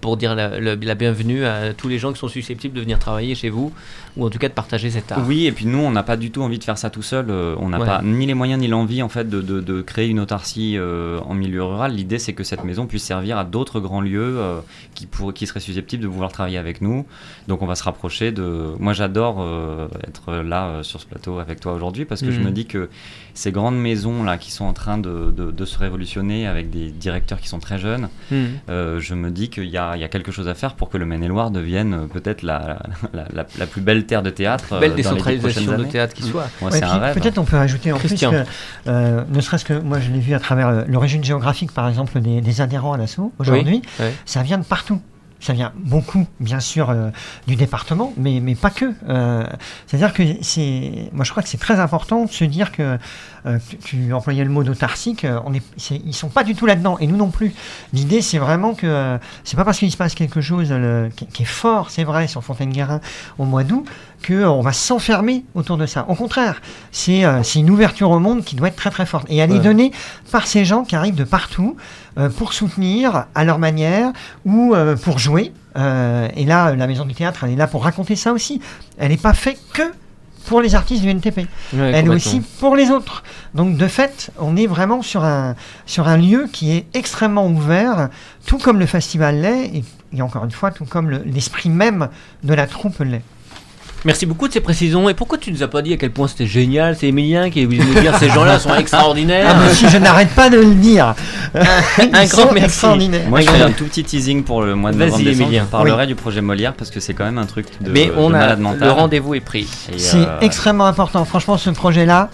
pour dire la, la- la bienvenue à tous les gens qui sont susceptibles de venir travailler chez vous, ou en tout cas de partager cet art. Oui, et puis nous, on n'a pas du tout envie de faire ça tout seul. euh, on n'a Ouais. pas ni les moyens ni l'envie en fait de, de- de créer une autarcie euh, en milieu rural. L'idée, c'est que cette maison puisse servir à d'autres grands lieux euh, qui, pour, qui seraient susceptibles de vouloir travailler avec nous. Donc, on va se rapprocher de. Moi, j'adore euh, être là euh, sur ce plateau avec toi aujourd'hui parce que je Mhm. me dis que ces grandes maisons là qui sont en train de, de- de se révolutionner avec des directeurs qui sont très jeunes, Hmm. euh, je me dis qu'il y, a il y a quelque chose à faire pour que le Maine-et-Loire devienne euh, peut-être la, la, la- la plus belle terre de théâtre. euh, Belle dans dix décentralisation de théâtre qui soit. Ouais, c'est puis un rêve. Peut-être on peut rajouter en Christian. plus que, euh, ne serait-ce que moi je l'ai vu à travers euh, l'origine géographique par exemple des, des adhérents à l'assaut aujourd'hui, ouais. ça vient de partout. Ça vient beaucoup, bien sûr, euh, du département, mais, pas que. Euh, C'est-à-dire que c'est, moi je crois que c'est très important de se dire que euh, tu, tu employais le mot d'autarcique, euh, on est, ils sont pas du tout là-dedans, et nous non plus. L'idée c'est vraiment que euh, c'est pas parce qu'il se passe quelque chose euh, le- qui, qui est fort, c'est vrai, sur Fontaine-Guérin au mois d'août, qu'on va s'enfermer autour de ça. Au contraire, c'est euh, une ouverture au monde qui doit être très très forte. Et elle est donnée par ces gens qui arrivent de partout euh, pour soutenir à leur manière ou euh, pour jouer. Euh, et là, la Maison du Théâtre, elle est là pour raconter ça aussi. Elle n'est pas faite que pour les artistes du NTP. Ouais, elle est aussi pour les autres. Donc de fait, on est vraiment sur un, sur un lieu qui est extrêmement ouvert, tout comme le festival l'est, et, et encore une fois, tout comme le- l'esprit même de la troupe l'est. Merci beaucoup de ces précisions. Et pourquoi tu nous as pas dit à quel point c'était génial C'est Emilien qui est venu nous dire ces gens-là sont extraordinaires. Ah, je n'arrête pas de le dire. un grand merci. Moi, je fais un tout petit teasing pour le mois de Vas-y, novembre. Emilien. Je parlerai du projet Molière parce que c'est quand même un truc de, Mais on de a malade mental. le rendez-vous est pris. C'est euh, extrêmement important. Franchement, ce projet-là,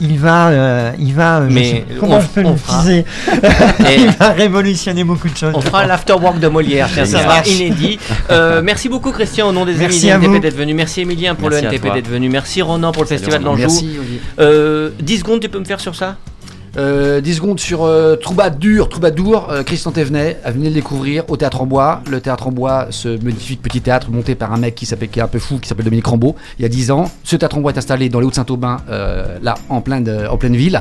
il va, euh, il va, euh, Mais sais- on- comment je peux on le fera. teaser Et Il va révolutionner beaucoup de choses. on fera l'afterwork de Molière. Ça sera inédit. Euh, merci beaucoup Christian au nom des Merci Emiliens à NTP d'être venu. Merci Emilien pour Merci le NTP d'être venu. Merci Ronan pour le Salut, festival d'Anjou. Euh, 10 secondes, tu peux me faire sur ça? Euh, 10 secondes sur euh, Troubadour, Troubadour, euh, Christian Thévenet, euh, venez le découvrir au Théâtre en Bois. Le Théâtre en Bois, ce magnifique petit théâtre monté par un mec qui s'appelle, qui est un peu fou, qui s'appelle Dominique Rambeau, il y a 10 ans. Ce Théâtre en Bois est installé dans les Hauts-de-Saint-Aubin, euh, là, en, plein de- en pleine ville,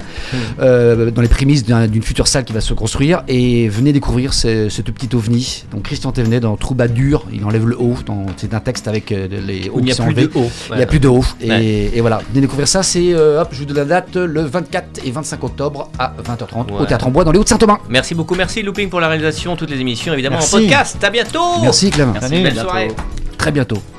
euh, dans les prémices d'un- d'une future salle qui va se construire. Et venez découvrir ce, ce tout petit ovni. Donc Christian Thévenet dans Troubadour, il enlève le haut, c'est un texte avec euh, les hauts Il n'y qui a sont plus enlevés. de haut. Il n'y a plus de haut. Et, Ouais. et voilà, venez découvrir ça. C'est, euh, hop, je vous donne la date, le 24 et 25 octobre à 20h30 Ouais. au Théâtre en Bois dans les Hauts-de-Saint-Aubin. Merci beaucoup, merci Looping pour la réalisation, toutes les émissions évidemment Merci. en podcast. À bientôt. Merci Clément. Merci, Salut. Belle bientôt. soirée. Très bientôt.